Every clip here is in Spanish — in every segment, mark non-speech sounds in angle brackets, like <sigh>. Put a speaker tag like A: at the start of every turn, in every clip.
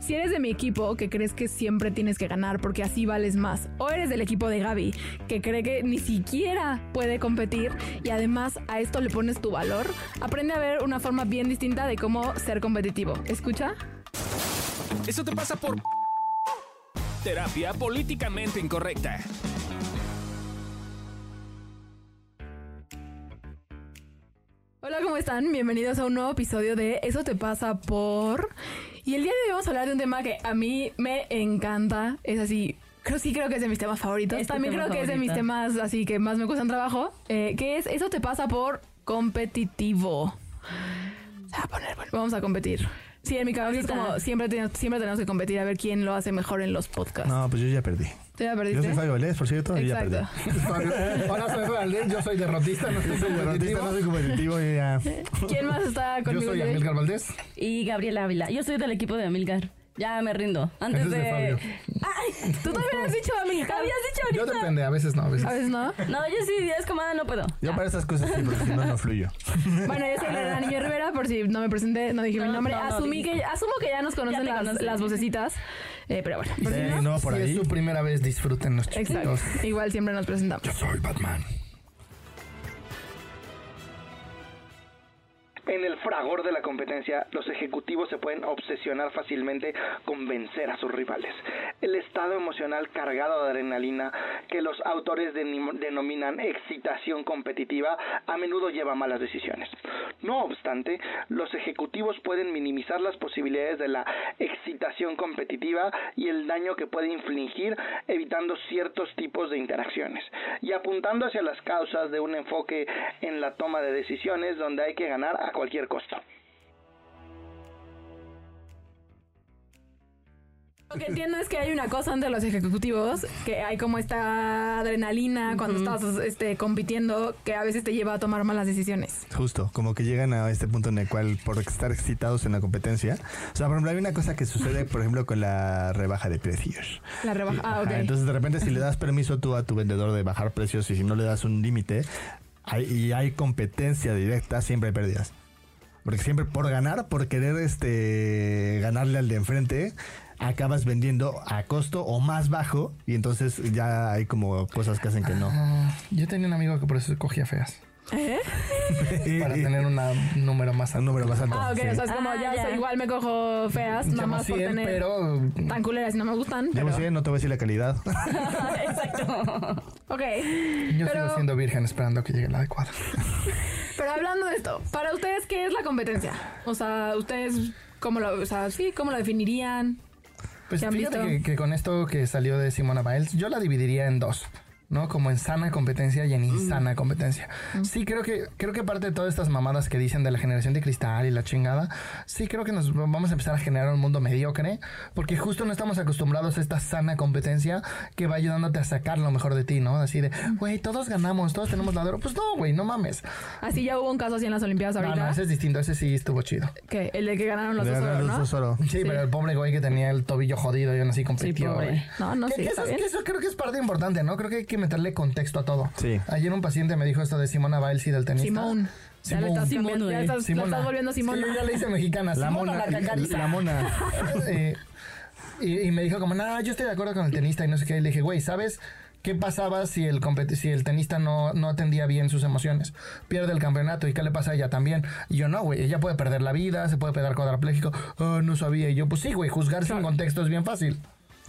A: Si eres de mi equipo que crees que siempre tienes que ganar porque así vales más, o eres del equipo de Gaby que cree que ni siquiera puede competir y además a esto le pones tu valor, aprende a ver una forma bien distinta de cómo ser competitivo. ¿Escucha?
B: Eso te pasa por terapia políticamente incorrecta.
A: Hola, ¿cómo están? Bienvenidos a un nuevo episodio de Eso te pasa por... Y el día de hoy vamos a hablar de un tema que a mí me encanta. Es así, creo sí creo que es de mis temas favoritos. También
C: tema
A: creo que es de mis temas así que más me cuestan trabajo. eh, que es Eso te pasa por competitivo. Se va a poner bueno. Vamos a competir. Sí, en mi cabeza es como siempre, tenemos- siempre tenemos que competir a ver quién lo hace mejor en los podcasts.
D: No, pues yo ya perdí.
A: ¿Te ya
D: Yo
A: perdiste?
D: soy Fabio Valdés, por cierto, y ya perdí.
A: Exacto. <laughs>
E: Hola, soy Valdés, yo soy derrotista, no soy
D: Soy derrotista,
E: competitivo.
D: no soy competitivo y ya. <laughs>
A: ¿Quién más está
E: Yo
A: conmigo?
E: soy
A: de hoy?
E: Amilcar Valdés.
C: Y Gabriela Ávila. Yo soy del equipo de Amilcar. Ya me rindo. Antes
E: es de
C: de.
E: Fabio.
C: ¡Ay!
A: Tú también has dicho a mí.
C: ¿Habías dicho
E: Yo
C: ahorita?
E: depende, a veces no, a veces.
A: A veces no.
C: No, yo sí, es como, ah, no puedo.
D: Yo para esas cosas sí, porque si no, no fluyo.
A: Bueno, yo soy Lorena Niño Rivera, por si no me presenté, no dije mi
C: No,
A: nombre.
C: no, no,
A: Asumí que, asumo que ya nos conocen
C: Ya
A: las, las vocecitas. Eh, pero bueno, por si
D: Sí,
A: no.
D: no, por
E: si
D: ahí.
E: es su primera vez, disfrútenlos,
A: Exacto.
E: chiquitos.
A: Igual siempre nos presentamos.
E: Yo soy Batman.
F: En el fragor de la competencia, los ejecutivos se pueden obsesionar fácilmente con vencer a sus rivales. El estado emocional cargado de adrenalina que los autores denominan excitación competitiva a menudo lleva a malas decisiones. No obstante, los ejecutivos pueden minimizar las posibilidades de la excitación competitiva y el daño que puede infligir evitando ciertos tipos de interacciones y apuntando hacia las causas de un enfoque en la toma de decisiones donde hay que ganar a cualquier costo.
A: Lo que entiendo es que hay una cosa entre los ejecutivos, que hay como esta adrenalina cuando estás este, compitiendo que a veces te lleva a tomar malas decisiones.
D: Justo, como que llegan a este punto en el cual, por estar excitados en la competencia. O sea, por ejemplo, hay una cosa que sucede, por ejemplo, con la rebaja de precios.
A: La rebaja. Ah, ok.
D: Ajá, entonces, de repente, si le das permiso tú a tu vendedor de bajar precios y si no le das un límite, hay, y hay competencia directa, siempre hay pérdidas. Porque siempre por ganar, por querer este ganarle al de enfrente, acabas vendiendo a costo o más bajo y entonces ya hay como cosas que hacen que no.
E: Ah, yo tenía un amigo que por eso escogía feas.
A: ¿Eh?
E: Para tener una- un número más
D: un
E: alto.
D: número más alto.
A: Ah, ok.
D: sí.
A: O sea, es como
C: Ah,
A: ya,
C: ya.
A: igual me cojo feas, nada más por
E: 100,
A: tener
E: pero
A: tan culeras y no me gustan.
D: Llevo
A: Pero,
D: 100, no te voy a decir la calidad. <laughs>
C: Exacto.
A: ok.
E: yo
A: Pero-
E: sigo siendo virgen esperando que llegue la adecuada.
A: Pero hablando de esto, para ustedes, ¿qué es la competencia? O sea, ustedes, ¿cómo lo, o sea, sí, cómo lo definirían?
E: Pues
A: ¿Qué han
E: fíjate que, que con esto que salió de Simona Biles, yo la dividiría en dos. ¿No? Como en sana competencia y en insana competencia. Sí, creo que, creo que parte de todas estas mamadas que dicen de la generación de cristal y la chingada, sí creo que nos vamos a empezar a generar un mundo mediocre, porque justo no estamos acostumbrados a esta sana competencia que va ayudándote a sacar lo mejor de ti, ¿no? Así de, güey, todos ganamos, todos tenemos la de oro. Pues no, güey, no mames.
A: Así ya hubo un caso así en las Olimpiadas
E: No,
A: ahorita.
E: no, ese es distinto, ese sí estuvo chido.
A: que el de que ganaron los dos oro, ¿no?
D: oro.
E: Sí, pero el pobre güey que tenía el tobillo jodido y aún así compitió,
C: pobre.
A: No, no, sí,
E: que eso, que eso creo que es parte importante, ¿no? Creo que hay que meterle contexto a todo.
D: Sí.
E: Ayer un paciente me dijo esto de Simona Biles y del tenista.
A: Simón. Ya le estás,
E: Simón.
A: ya
C: Simón,
A: estás, la estás volviendo Simón.
E: Sí, yo ya le hice mexicana.
D: La
E: Simona,
D: mona.
E: la.
D: La mona. <laughs>
E: Eh, y, y me dijo como, no, yo estoy de acuerdo con el tenista y no sé qué. Y le dije, güey, ¿sabes qué pasaba si el, si el tenista no, no atendía bien sus emociones? Pierde el campeonato y qué le pasa a ella también. Y yo, no, güey, ella puede perder la vida, se puede quedar cuadrapléjico. Oh, no sabía. Y yo, pues sí, güey, juzgar sin contexto es bien fácil.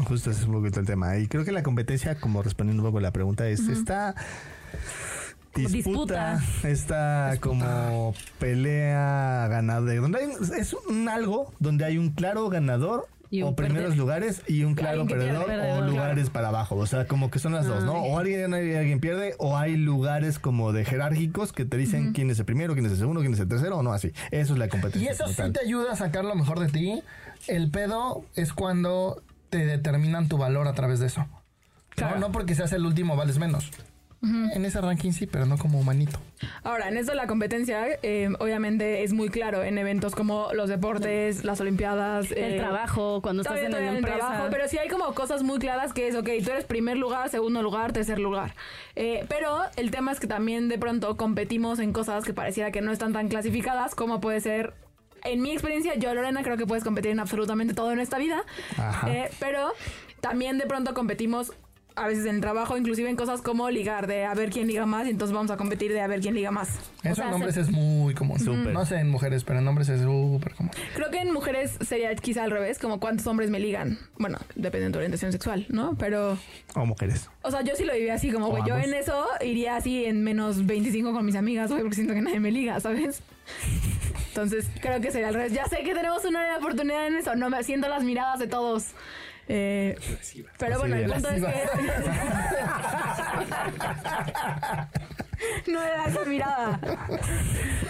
D: Justo ese es un poquito el tema. Y creo que la competencia, como respondiendo un poco a la pregunta, es esta disputa,
C: Disputa.
D: esta como pelea ganadora, donde hay, un- es un algo donde hay un claro ganador
C: Y
D: o primeros lugares y un claro perdedor,
C: perdedor,
D: o
C: claro.
D: lugares para abajo. O sea, como que son las dos, ¿no? O alguien y alguien pierde, o hay lugares como de jerárquicos que te dicen quién es el primero, quién es el segundo, quién es el tercero, o no así. Eso es la
E: Y
D: competencia.
E: eso
D: como
E: sí te ayuda a sacar lo mejor de ti. El pedo es cuando te determinan tu valor a través de eso.
A: Claro.
E: No, no porque seas el último vales menos. En ese ranking sí, pero no como humanito.
A: Ahora, en esto la competencia, eh, obviamente es muy claro en eventos como los deportes, las Olimpiadas.
C: El
A: eh,
C: trabajo, cuando estás en
A: en
C: empresa.
A: trabajo, pero sí hay como cosas muy claras que es, ok, tú eres primer lugar, segundo lugar, tercer lugar. Eh, pero el tema es que también de pronto competimos en cosas que pareciera que no están tan clasificadas, como puede ser en mi experiencia, yo, Lorena, creo que puedes competir en absolutamente todo en esta vida.
D: Ajá.
A: Eh, pero también de pronto competimos a veces en el trabajo, inclusive en cosas como ligar, de a ver quién liga más, y entonces vamos a competir de a ver quién liga más.
E: Eso
C: sea,
E: en hombres
C: se-
E: es muy común.
D: Súper.
E: No sé en mujeres, pero en hombres es súper común.
A: Creo que en mujeres sería quizá al revés, como cuántos hombres me ligan. Bueno, depende de tu orientación sexual, ¿no? Pero,
D: O mujeres.
A: o sea, yo sí lo viví así, como,
D: O
A: güey, yo en eso iría así en menos 25 con mis amigas, güey, porque siento que nadie me liga, ¿sabes? Entonces, creo que sería al revés. Ya sé que tenemos una oportunidad en eso, no me siento las miradas de todos. Eh, pero bueno, el punto es que... <laughs> no era esa mirada.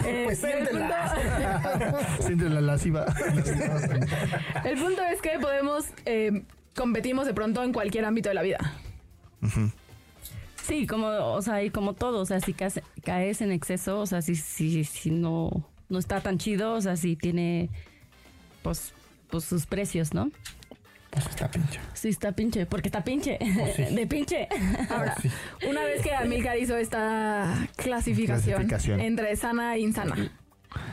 A: Eh,
E: Pues
A: pero el
E: siéntela.
A: punto- <laughs>
D: Siente la lasciva.
A: El punto es que podemos, eh, competimos de pronto en cualquier ámbito de la vida.
C: Sí, como, o sea, y como todo, o sea, si caes, caes en exceso, o sea, si, si, si no, no está tan chido, o sea, si tiene, pues, pues sus precios, ¿no?
E: Pues está pinche.
C: Sí, está pinche, porque está pinche, <laughs> de pinche.
A: Ahora,
E: Sí.
A: una vez que Amilcar hizo esta clasificación,
D: Clasificación.
A: entre sana e insana.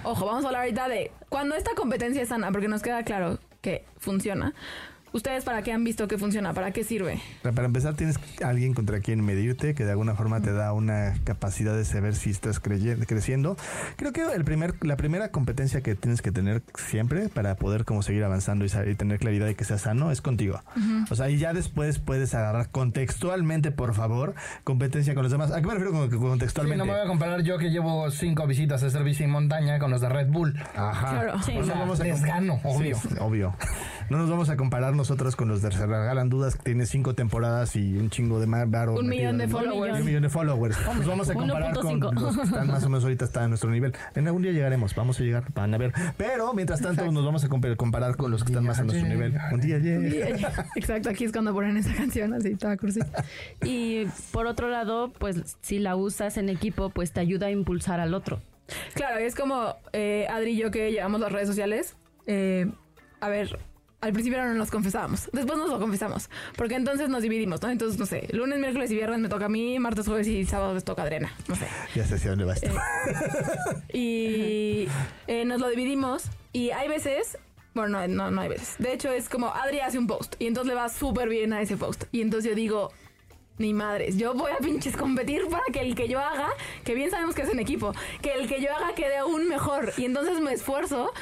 A: Ojo, vamos a hablar ahorita de cuando esta competencia es sana, porque nos queda claro que funciona. ¿Ustedes para qué han visto que funciona? ¿Para qué sirve?
D: Para empezar, tienes alguien contra quien medirte, que de alguna forma te da una capacidad de saber si estás creciendo. Creo que el primer, la primera competencia que tienes que tener siempre para poder como seguir avanzando y, saber- y tener claridad de que sea sano es contigo. O sea, y ya después puedes agarrar contextualmente, por favor, competencia con los demás. ¿A qué me refiero con con
E: Sí,
D: contextualmente?
E: no me voy a comparar yo que llevo cinco visitas a hacer bici en montaña con los de Red Bull.
D: Ajá.
A: Claro.
C: Sí.
D: No nos
E: O sea,
D: vamos a
E: les gano, obvio.
D: Sí, obvio. No nos vamos a comparar nosotros con los de Se Regalan Dudas, que tiene cinco temporadas y un chingo de más varo
A: Un millón de
D: en-
A: followers.
D: Un millón de followers. Nos vamos a comparar con
C: 1.5.
D: los que están más o menos ahorita están a nuestro nivel. En algún día llegaremos, vamos a llegar, van a ver. Pero mientras tanto nos vamos a compa- comparar con los que están más a nuestro
E: Día
D: nivel. Un día llega. <laughs>
A: Exacto, aquí es cuando ponen esa canción así, toda cursi.
C: Y por otro lado, pues si la usas en equipo, pues te ayuda a impulsar al otro.
A: Claro, es como eh, Adri y yo que llevamos las redes sociales. eh, a ver, al principio no nos confesábamos, después nos lo confesamos, porque entonces nos dividimos, ¿no? Entonces, no sé, lunes, miércoles y viernes me toca a mí, martes, jueves y sábado les toca a Adriana, no sé.
D: Ya sé hacia dónde va esto.
A: Y eh, nos lo dividimos y hay veces, bueno, no, no, no hay veces. De hecho, es como Adri hace un post y entonces le va súper bien a ese post. Y entonces yo digo, ni madres, yo voy a pinches competir para que el que yo haga, que bien sabemos que es en equipo, que el que yo haga quede aún mejor. Y entonces me esfuerzo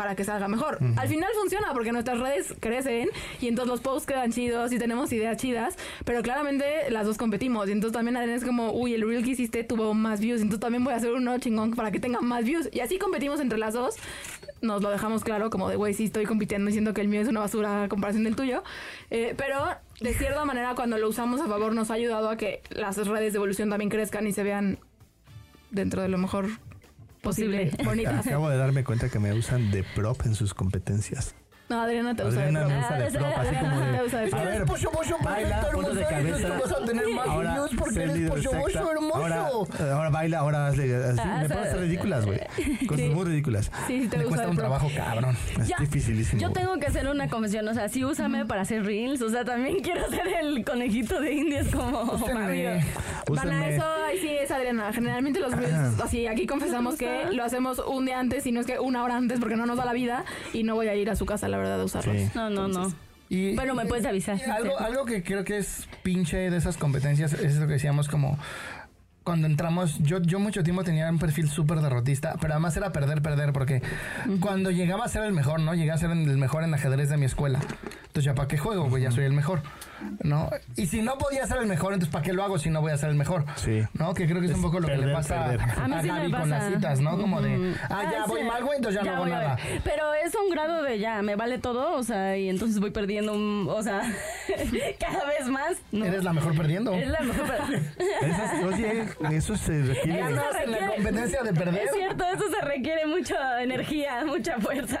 A: para que salga mejor. Al final funciona porque nuestras redes crecen y entonces los posts quedan chidos y tenemos ideas chidas, pero claramente las dos competimos y entonces también es como, uy, el reel que hiciste tuvo más views, entonces también voy a hacer uno chingón para que tenga más views y así competimos entre las dos. Nos lo dejamos claro como de, güey, sí estoy compitiendo diciendo que el mío es una basura a comparación del tuyo, Eh, pero de cierta manera cuando lo usamos a favor nos ha ayudado a que las redes de evolución también crezcan y se vean dentro de lo mejor posible, bonitas.
D: Acabo de darme cuenta que me usan de prop en sus competencias.
A: No, Adriana te usa de
D: me usa de
C: Ah,
D: prop, así
C: Adriana
D: como de...
A: te usa de
D: A
A: prop.
D: ver,
E: Pollo, pollo,
D: baila,
E: perfecto,
D: ponte de
E: hermosa,
D: cabeza.
E: tú vas a tener más
D: Ahora,
E: views porque
D: sé
E: eres
D: líder
E: pollo, hermoso.
D: Ahora, ahora baila, ahora hazle así.
C: Ah,
D: me
C: o sea,
D: hacer ridículas, güey. Cosas
A: sí.
D: muy ridículas.
A: Sí, sí te usa
E: cuesta un trabajo cabrón.
D: Es
C: Ya,
D: dificilísimo.
C: Yo tengo que hacer una confesión, o sea, sí úsame para hacer reels, o sea, también quiero ser el conejito de indias como. Mario.
A: Van
D: Úsenme.
A: eso, ahí sí es Adriana. Generalmente los reels, así, aquí confesamos que lo hacemos un día antes, y no es que una hora antes, porque no nos da la vida, y no voy a ir a su casa, la verdad, a usarlos.
D: Sí.
C: No, no, no.
E: Y,
C: Bueno, me puedes avisar.
E: y algo, algo que creo que es pinche de esas competencias es lo que decíamos como cuando entramos, yo, yo mucho tiempo tenía un perfil súper derrotista, pero además era perder, perder, porque cuando llegaba a ser el mejor, ¿no? Llegué a ser el mejor en ajedrez de mi escuela. Entonces, ¿ya para qué juego? Pues ya soy el mejor, ¿no? Y si no podía ser el mejor, entonces ¿para qué lo hago si no voy a ser el mejor?
D: Sí.
E: ¿No? Que creo que es, un poco lo que le pasa
D: perder.
E: a,
C: A mí sí me
E: Gaby con las citas, ¿no? Como de, ah, ya
C: Ah,
E: voy
C: sí.
E: mal, güey, entonces ya, no hago nada.
C: Pero es un grado de ya, me vale todo, o sea, y entonces voy perdiendo, un- o sea, <laughs> cada vez más. No.
E: Eres la mejor perdiendo.
C: Es la mejor. <laughs>
D: Esas- oye, eso se requiere.
C: Eso se
E: en la
C: requiere-
E: competencia de perder.
C: Es cierto, eso se requiere mucha energía, mucha fuerza.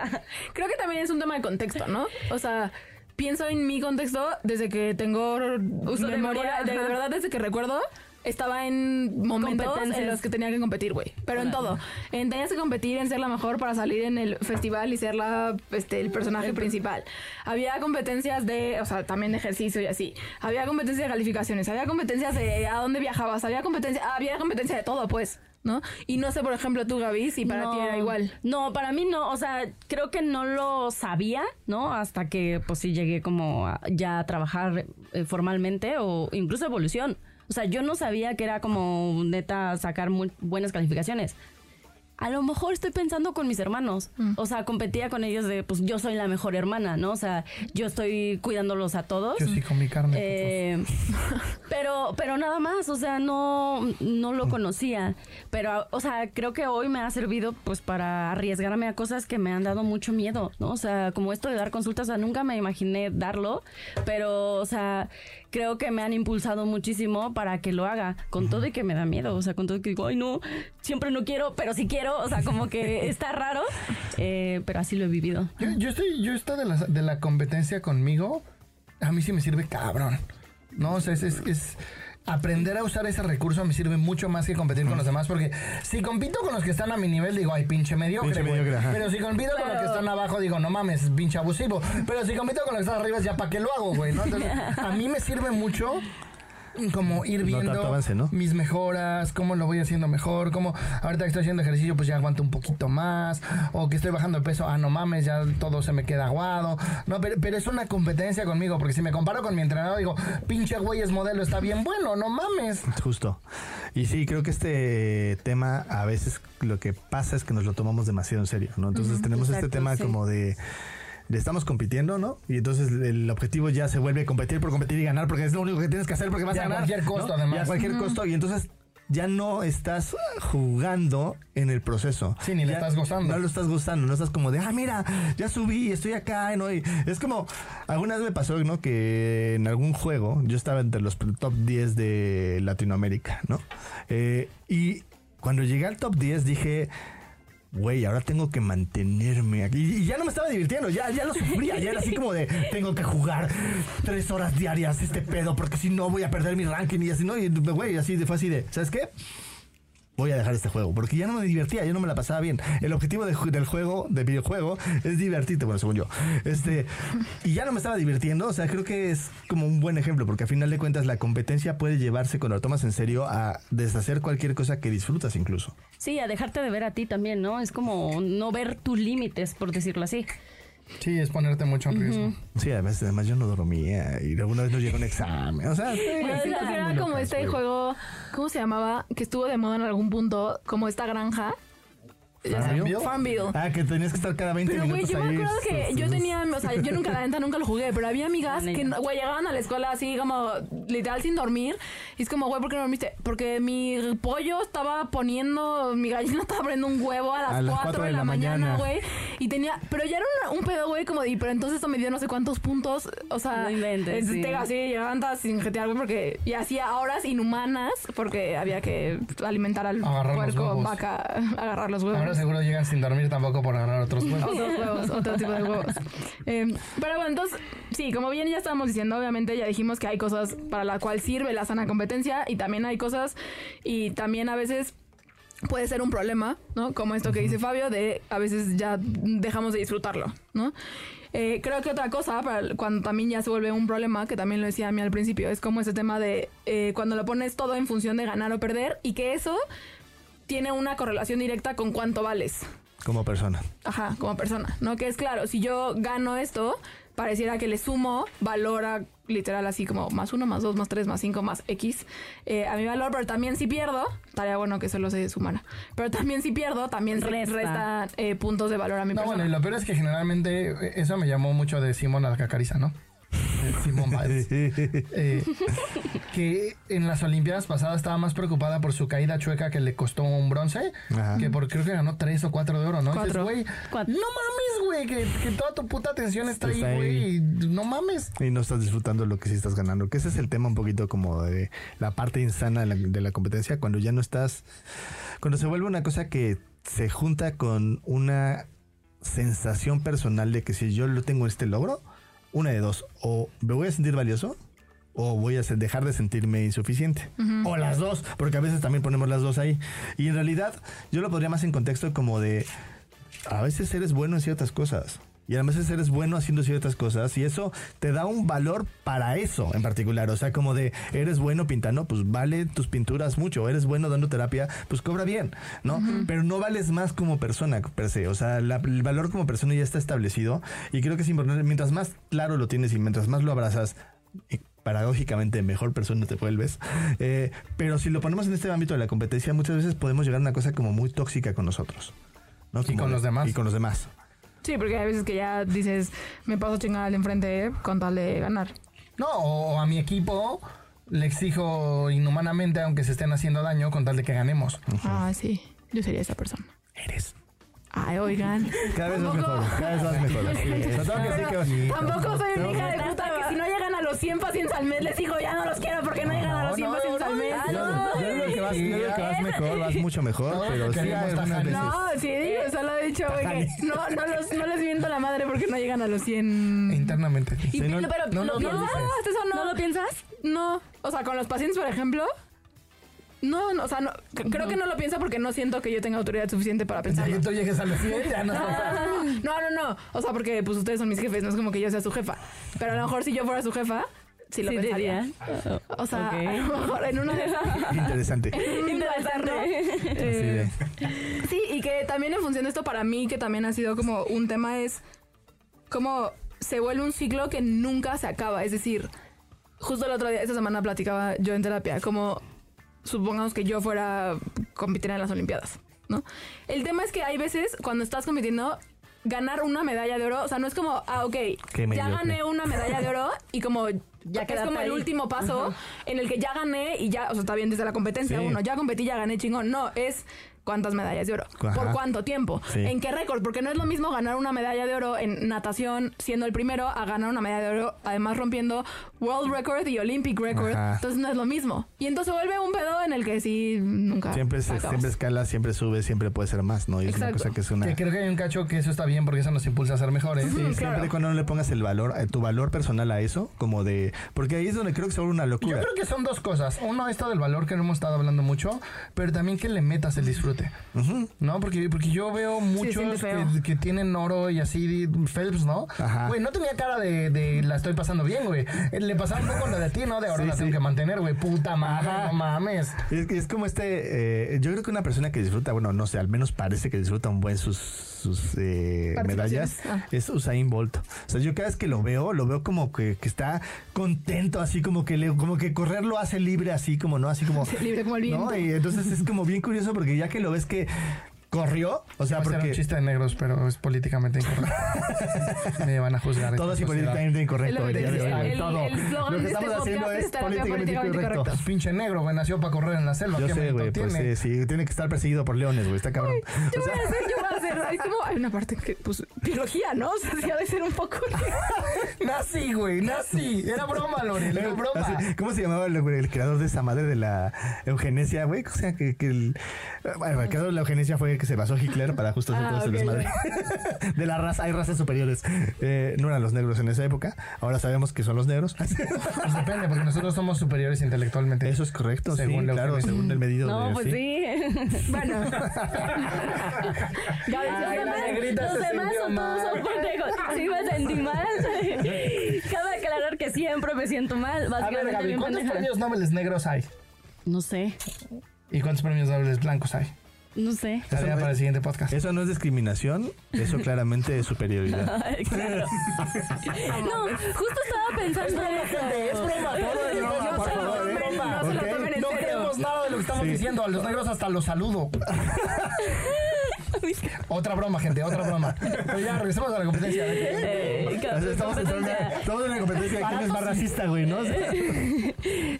A: Creo que también es un tema de contexto, ¿no? O sea, pienso en mi contexto desde que tengo
C: Uso de memoria,
A: de,
C: ajá.
A: verdad desde que recuerdo. Estaba en momentos en los que tenía que competir, güey. Pero en todo. En tenías que competir en ser la mejor para salir en el festival y ser la, este, el personaje principal. Había competencias de, o sea, también de ejercicio y así. Había competencias de calificaciones. Había competencias de a dónde viajabas. Había competencia, había competencia de todo, pues. ¿No? Y no sé, por ejemplo, tú, Gaby, si para
C: No,
A: ti era igual.
C: No, para mí no, o sea, creo que no lo sabía, ¿no? Hasta que pues sí llegué como a- ya a trabajar eh, formalmente o incluso evolución. O sea, yo no sabía que era como neta sacar muy buenas calificaciones. A lo mejor estoy pensando con mis hermanos. O sea, competía con ellos de, pues yo soy la mejor hermana, ¿no? O sea, yo estoy cuidándolos a todos.
E: Yo sí con mi carne.
C: Eh, pero, pero nada más, o sea, no, no lo conocía. Pero, o sea, creo que hoy me ha servido pues para arriesgarme a cosas que me han dado mucho miedo, ¿no? O sea, como esto de dar consultas, o sea, nunca me imaginé darlo, pero, o sea, creo que me han impulsado muchísimo para que lo haga, con todo y que me da miedo, o sea, con todo y que digo, ay, no, siempre no quiero, pero sí quiero, o sea, como que <laughs> está raro, eh, pero así lo he vivido.
E: Yo, yo estoy, yo esto de la, de la competencia conmigo, a mí sí me sirve cabrón. No, o sea, es, es- es- aprender a usar ese recurso me sirve mucho más que competir con los demás, porque si compito con los que están a mi nivel, digo, ay, pinche mediocre,
D: Pinche
E: güey.
D: mediocre, ajá.
E: Pero si compito con los que están abajo, digo, no mames, pinche abusivo. Pero si compito con los que están arriba, ya para qué lo hago, güey, ¿no? Entonces, a mí me sirve mucho como ir viendo
D: avance, ¿no?
E: mis mejoras, cómo lo voy haciendo mejor, cómo ahorita que estoy haciendo ejercicio pues ya aguanto un poquito más, o que estoy bajando de peso, ah no mames, ya todo se me queda aguado, no, pero, pero es una competencia conmigo, porque si me comparo con mi entrenador digo, pinche güey es modelo, está bien bueno, no mames.
D: Justo. Y sí, creo que este tema a veces lo que pasa es que nos lo tomamos demasiado en serio, ¿no? Entonces tenemos este tema
C: sí.
D: como de, de estamos compitiendo, ¿no? Y entonces el objetivo ya se vuelve competir por competir y ganar porque es lo único que tienes que hacer porque vas
E: Y
D: a
E: a
D: ganar.
E: cualquier costo,
D: ¿no?
E: además.
D: Y a cualquier costo. Y entonces ya no estás jugando en el proceso.
E: Sí, ni le
D: Ya
E: estás gozando.
D: No lo estás gustando, no estás como de, ah, mira, ya subí, estoy acá, ¿no? Y es como, alguna vez me pasó, ¿no? Que en algún juego yo estaba entre los top 10 de Latinoamérica, ¿no? Eh, y cuando llegué al top 10 dije, güey, ahora tengo que mantenerme aquí. Y ya no me estaba divirtiendo, ya, ya lo sufría, ya era así como de, tengo que jugar tres horas diarias este pedo, porque si no voy a perder mi ranking y así, ¿no? Y güey, así de fue así de, ¿sabes qué? Voy a dejar este juego. Porque ya no me divertía, ya no me la pasaba bien. El objetivo de del juego, de videojuego, es divertirte, bueno, según yo. Este, y ya no me estaba divirtiendo. O sea, creo que es como un buen ejemplo, porque a final de cuentas la competencia puede llevarse, cuando lo tomas en serio, a deshacer cualquier cosa que disfrutas incluso.
C: Sí, a dejarte de ver a ti también, ¿no? Es como no ver tus límites, por decirlo así.
E: Sí, es ponerte mucho en riesgo.
D: Sí, además, además yo no dormía y alguna vez no llegó un examen. O sea, sí,
A: Bueno,
D: sí,
A: era- como este juego, ¿cómo se llamaba? Que estuvo de moda en algún punto, como esta granja.
E: Farmville?
A: Farmville.
D: Ah, que tenías que estar cada 20
A: Pero, güey,
D: minutos
A: yo me acuerdo que
D: este,
A: yo tenía, o sea, yo nunca, la neta, nunca lo jugué, pero había amigas que, güey, llegaban a la escuela así como, literal, sin dormir. Y es como, güey, ¿por qué no dormiste? Porque mi pollo estaba poniendo, mi gallina <laughs> estaba poniendo un huevo a las, 4, de la, mañana, güey. Y tenía, pero ya era un pedo, güey, como de, pero entonces esto me dio no sé cuántos puntos, o sea,
C: No inventes,
A: es-
C: sí.
A: te- así llegaban todas sin jetear, güey, porque, y hacía horas inhumanas, porque había que alimentar al
E: Agarrar
A: puerco, vaca, agarrar los huevos.
E: Ahora seguro llegan sin dormir tampoco por agarrar otros <laughs> huevos.
A: Otros huevos, otro tipo de huevos. Eh, pero bueno, entonces, sí, como bien ya estábamos diciendo, obviamente ya dijimos que hay cosas para la cual sirve la sana competencia y también hay cosas y también a veces puede ser un problema, ¿no? Como esto que dice Fabio, de a veces ya dejamos de disfrutarlo, ¿no? Eh, creo que otra cosa, para cuando también ya se vuelve un problema, que también lo decía a mí al principio, es como ese tema de eh, cuando lo pones todo en función de ganar o perder y que eso tiene una correlación directa con cuánto vales.
D: Como persona.
A: Ajá, como persona, ¿no? Que es claro, si yo gano esto, pareciera que le sumo valor a literal así como más uno, más dos, más tres, más cinco, más X eh, a mi valor, pero también si pierdo, estaría bueno que solo se sumara, pero también si pierdo, también se
C: Resta.
A: resta eh, puntos de valor a mi
E: No,
A: persona.
E: bueno, y lo peor es que generalmente eh, eso me llamó mucho de Simón Alcacariza, ¿no? Simón Biles. <laughs> Eh, que en las Olimpiadas pasadas estaba más preocupada por su caída chueca que le costó un bronce
D: Ajá.
E: que por creo que ganó tres o cuatro de oro, ¿no? Dices,
A: Cuatro.
E: güey,
C: Cuatro.
E: no mames, güey, que, que toda tu puta atención está ahí,
D: Está ahí.
E: güey. y No mames.
D: Y no estás disfrutando lo que sí estás ganando. Que ese es el tema un poquito como de la parte insana de la, de la competencia. Cuando ya no estás. Cuando se vuelve una cosa que se junta con una sensación personal de que si yo lo tengo este logro, una de dos. O me voy a sentir valioso. O voy a dejar de sentirme insuficiente. O las dos, porque a veces también ponemos las dos ahí. Y en realidad, yo lo podría más en contexto como de. A veces eres bueno en ciertas cosas. Y además eres bueno haciendo ciertas cosas y eso te da un valor para eso en particular. O sea, como de, eres bueno pintando, pues vale tus pinturas mucho. Eres bueno dando terapia, pues cobra bien, ¿no? Pero no vales más como persona per se. O sea, la- el valor como persona ya está establecido y creo que es importante, mientras más claro lo tienes y mientras más lo abrazas, paradójicamente mejor persona te vuelves. Eh, pero si lo ponemos en este ámbito de la competencia, muchas veces podemos llegar a una cosa como muy tóxica con nosotros. ¿no?
E: Y
D: Como
E: con
D: de-
E: los demás.
D: Y con los demás.
A: Sí, porque hay veces que ya dices, me paso chingada al enfrente con tal de ganar.
E: No, o a mi equipo le exijo inhumanamente, aunque se estén haciendo daño, con tal de que ganemos.
A: Ah, sí. Yo sería esa persona.
D: Eres.
A: Ay, oigan.
D: Cada vez
A: Tampoco-
D: mejor, cada vez vas mejor. <laughs> Sí, o sea, tengo que decir que-
A: Tampoco soy una hija de puta que si no llegan a los 100 pacientes al mes les digo ya no los quiero porque no llegan a los 100
E: no,
A: pacientes
E: no,
A: al mes.
E: no,
D: Yo,
E: no,
D: yo que vas, yo vas mejor, vas mucho mejor,
E: No,
D: pero sí algunas veces.
A: No, sí, digo, solo he dicho no, no, los, no les miento la madre porque no llegan a los 100.
E: Internamente.
A: Y,
D: Sí, no-
A: pero
E: no
A: lo
E: lo
A: piensas, eso no.
C: ¿No lo piensas?
A: No, o sea, con los pacientes, por ejemplo, no, no, o sea, no, creo que no lo pienso porque no siento que yo tenga autoridad suficiente para
E: Ya
A: pensarlo.
E: que tú llegues a los 100, ya no. <laughs>
A: No, no, no, o sea, porque pues ustedes son mis jefes, no es como que yo sea su jefa. Pero a lo mejor si yo fuera su jefa, sí lo
C: Sí,
A: pensaría.
C: diría.
A: O sea, a lo mejor en una de esas.
D: Interesante. <laughs>
C: Interesante.
D: De-
A: Sí, y que también en función de esto para mí, que también ha sido como un tema, es como se vuelve un ciclo que nunca se acaba. Es decir, justo el otro día, esta semana platicaba yo en terapia, como supongamos que yo fuera compitiera en las Olimpiadas, ¿no? El tema es que hay veces cuando estás compitiendo ganar una medalla de oro, o sea, no es como, ah, ok, ya gané una medalla de oro y como ya
C: Ya
A: es como el último paso en el que ya gané y ya, o sea, está bien desde la competencia
D: Sí.
A: uno, ya competí, ya gané chingón. No, es cuántas medallas de oro,
D: Ajá.
A: por cuánto tiempo,
D: Sí.
A: en qué récord, porque no es lo mismo ganar una medalla de oro en natación siendo el primero a ganar una medalla de oro, además rompiendo World Record y Olympic Record,
D: Ajá.
A: entonces no es lo mismo. Y entonces se vuelve un pedo en el que sí nunca
D: Siempre, se,
A: acabas.
D: siempre escala, siempre sube, siempre puede ser más, ¿no? Y es una cosa que es una...
E: Que creo que hay un cacho que eso está bien porque eso nos impulsa a ser mejores.
D: Sí,
A: claro.
D: siempre cuando no le pongas el valor, eh, tu valor personal a eso, como de... Porque ahí es donde creo que se vuelve una
E: Yo
D: locura.
E: creo que son dos cosas. Uno, esto del valor que no hemos estado hablando mucho, pero también que le metas el disfrute. ¿No? Porque, porque yo veo muchos que, que tienen oro y así, Phelps, ¿no?
D: Ajá.
E: Güey, no tenía cara de, de la estoy pasando bien, güey. Le pasaba un poco lo de ti, ¿no? De ahora
D: Sí,
E: la tengo que mantener, güey. Puta madre,
D: Ajá.
E: no mames.
D: Es, es como este, eh, yo creo que una persona que disfruta, bueno, no sé, al menos parece que disfruta un buen sus, sus eh, medallas.
A: Ah.
D: es Usain Bolt. O sea, yo cada vez que lo veo, lo veo como que, que está contento, así como que le, como que correr lo hace libre, así como, ¿no? Así como... <laughs>
A: Libre como el viento.
D: ¿no? Y entonces es como bien curioso porque ya que lo ves que corrió, o sea,
E: ser un
D: porque
E: chiste de negros, pero es políticamente incorrecto. <laughs> Me van a juzgar.
D: todo es políticamente incorrecto.
A: Es lo que
D: el
A: el-
D: todo.
A: el eslogan
D: Lo que
A: este
D: estamos haciendo es políticamente incorrecto.
A: correcto.
E: Pinche negro, güey, nació para correr en la selva.
D: Yo
E: ¿Qué
D: sé, güey, pues sí, sí, tiene que estar perseguido por leones, güey, está cabrón.
A: Yo voy a hacer, yo voy a hacer. Hay como hay una parte que, pues, biología, ¿no? O sea, sí ha de ser un poco. <laughs>
E: Nací, güey, nací. Era broma, Lore, era broma.
D: ¿Cómo se llamaba el, el creador de esa madre de la eugenesia, güey? O sea, que, el, bueno, el creador de la eugenesia fue que se basó Hitler para justo hacer
A: Ah,
D: todo ese
A: ok,
D: desmadre. <laughs> De la raza, hay razas superiores. Eh, no eran los negros en esa época. Ahora sabemos que son los negros. <laughs>
E: Pues depende, porque nosotros somos superiores intelectualmente.
D: Eso es correcto,
E: Según
D: sí, claro, según el medido
C: No,
D: de...
C: pues sí. <laughs>
A: Bueno.
E: Ay,
A: los
E: la
A: demás-
E: negrita
C: Los
E: se
C: demás
E: sintió
C: son todos son pendejos. Sí me sentí mal. Cabe aclarar que siempre me siento mal.
E: A ver,
C: Básicamente
E: Gaby,
C: bien
E: ¿cuántos
C: pendeja.
E: premios Nobel negros hay?
C: No sé,
E: ¿Y cuántos premios Nobel blancos hay?
C: No sé.
E: Tarea
D: no
E: para el
D: es-
E: siguiente podcast.
D: Eso no es discriminación, eso claramente es superioridad. <laughs>
C: Ay, claro. <laughs> No, justo estaba pensando en eso.
E: Es broma, todo es broma, por favor, es broma.
A: No se lo
D: Ok.
A: tomen en
E: No
A: serio.
E: creemos nada de lo que estamos
D: Sí.
E: diciendo. A los negros hasta los saludo. <laughs> <laughs> Otra broma, gente, otra broma. <laughs> Pero ya, regresemos a la competencia.
C: Eh,
D: sea, estamos, en la competencia de quién es más racista, güey, ¿no? O <laughs> sea,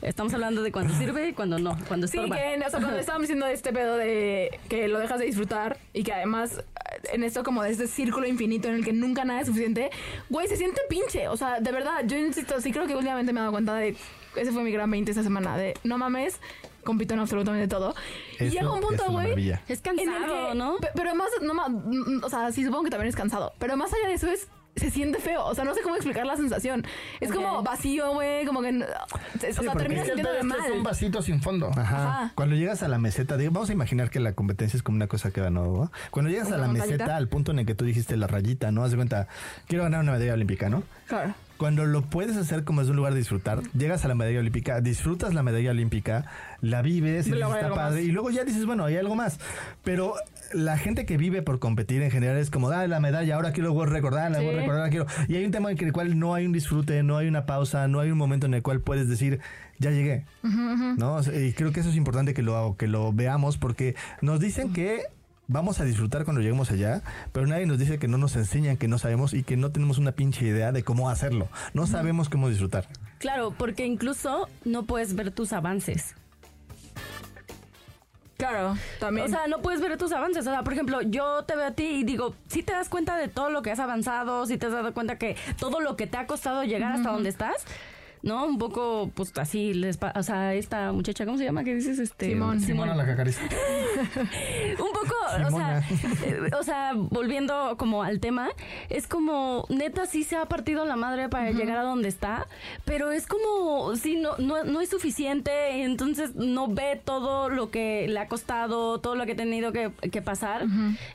C: Estamos hablando de cuando sirve y cuando no, cuando
A: Sí,
C: estorba.
A: que o sea, cuando estábamos diciendo de este pedo de que lo dejas de disfrutar y que además en esto como de este círculo infinito en el que nunca nada es suficiente, güey, se siente pinche. O sea, de verdad, yo insisto, sí creo que últimamente me he dado cuenta de, ese fue mi gran 20 esta semana, de no mames, compito en absolutamente todo. y llega un punto, güey.
C: Es
A: en el
C: cansado,
A: que-
C: ¿no?
A: pe- Pero más, no mm, o sea, sí supongo que también es cansado. Pero más allá de eso es se siente feo. O sea, no sé cómo explicar la sensación. Es como
C: Ok.
A: vacío, güey, como que... o sea,
D: porque
A: terminas sintiéndote
E: pedo es un
A: mal.
E: vasito sin fondo.
D: Ajá.
A: Ajá.
D: Cuando llegas a la meseta, digo, vamos a imaginar que la competencia es como una cosa que ganó. ¿no? Cuando llegas a
A: ¿Una
D: la
A: montañita?
D: meseta, al punto en el que tú dijiste la rayita, ¿no? Haz de cuenta, quiero ganar una medalla olímpica, ¿no?
A: Claro.
D: Cuando lo puedes hacer como es un lugar de disfrutar, llegas a la medalla olímpica, disfrutas la medalla olímpica, la vives y
A: Luego
D: está
A: algo
D: padre,
A: más.
D: y luego ya dices, bueno, hay algo más. Pero la gente que vive por competir en general es como, dale la medalla, ahora quiero recordar, la
A: Sí.
D: voy a recordar, quiero. Y hay un tema en el cual no hay un disfrute, no hay una pausa, no hay un momento en el cual puedes decir, ya llegué. ¿No? Y creo que eso es importante que lo, que lo veamos porque nos dicen que vamos a disfrutar cuando lleguemos allá, pero nadie nos dice que no nos enseñan, que no sabemos y que no tenemos una pinche idea de cómo hacerlo. No sabemos cómo disfrutar.
C: Claro, porque incluso no puedes ver tus avances.
A: Claro, también.
C: O sea, no puedes ver tus avances. O sea, por ejemplo, yo te veo a ti y digo, si te das cuenta de todo lo que has avanzado, si te has dado cuenta que todo lo que te ha costado llegar hasta donde estás, ¿no? Un poco, pues así, les pa- o sea, esta muchacha, ¿cómo se llama? ¿Qué dices? Este,
A: Simón.
E: Simona la cacariza. <laughs>
C: Un poco, o sea, eh, <laughs> o sea, volviendo como al tema, es como, neta, sí se ha partido la madre para llegar a donde está, pero es como, sí, no, no, no es suficiente, entonces no ve todo lo que le ha costado, todo lo que ha tenido que, que pasar,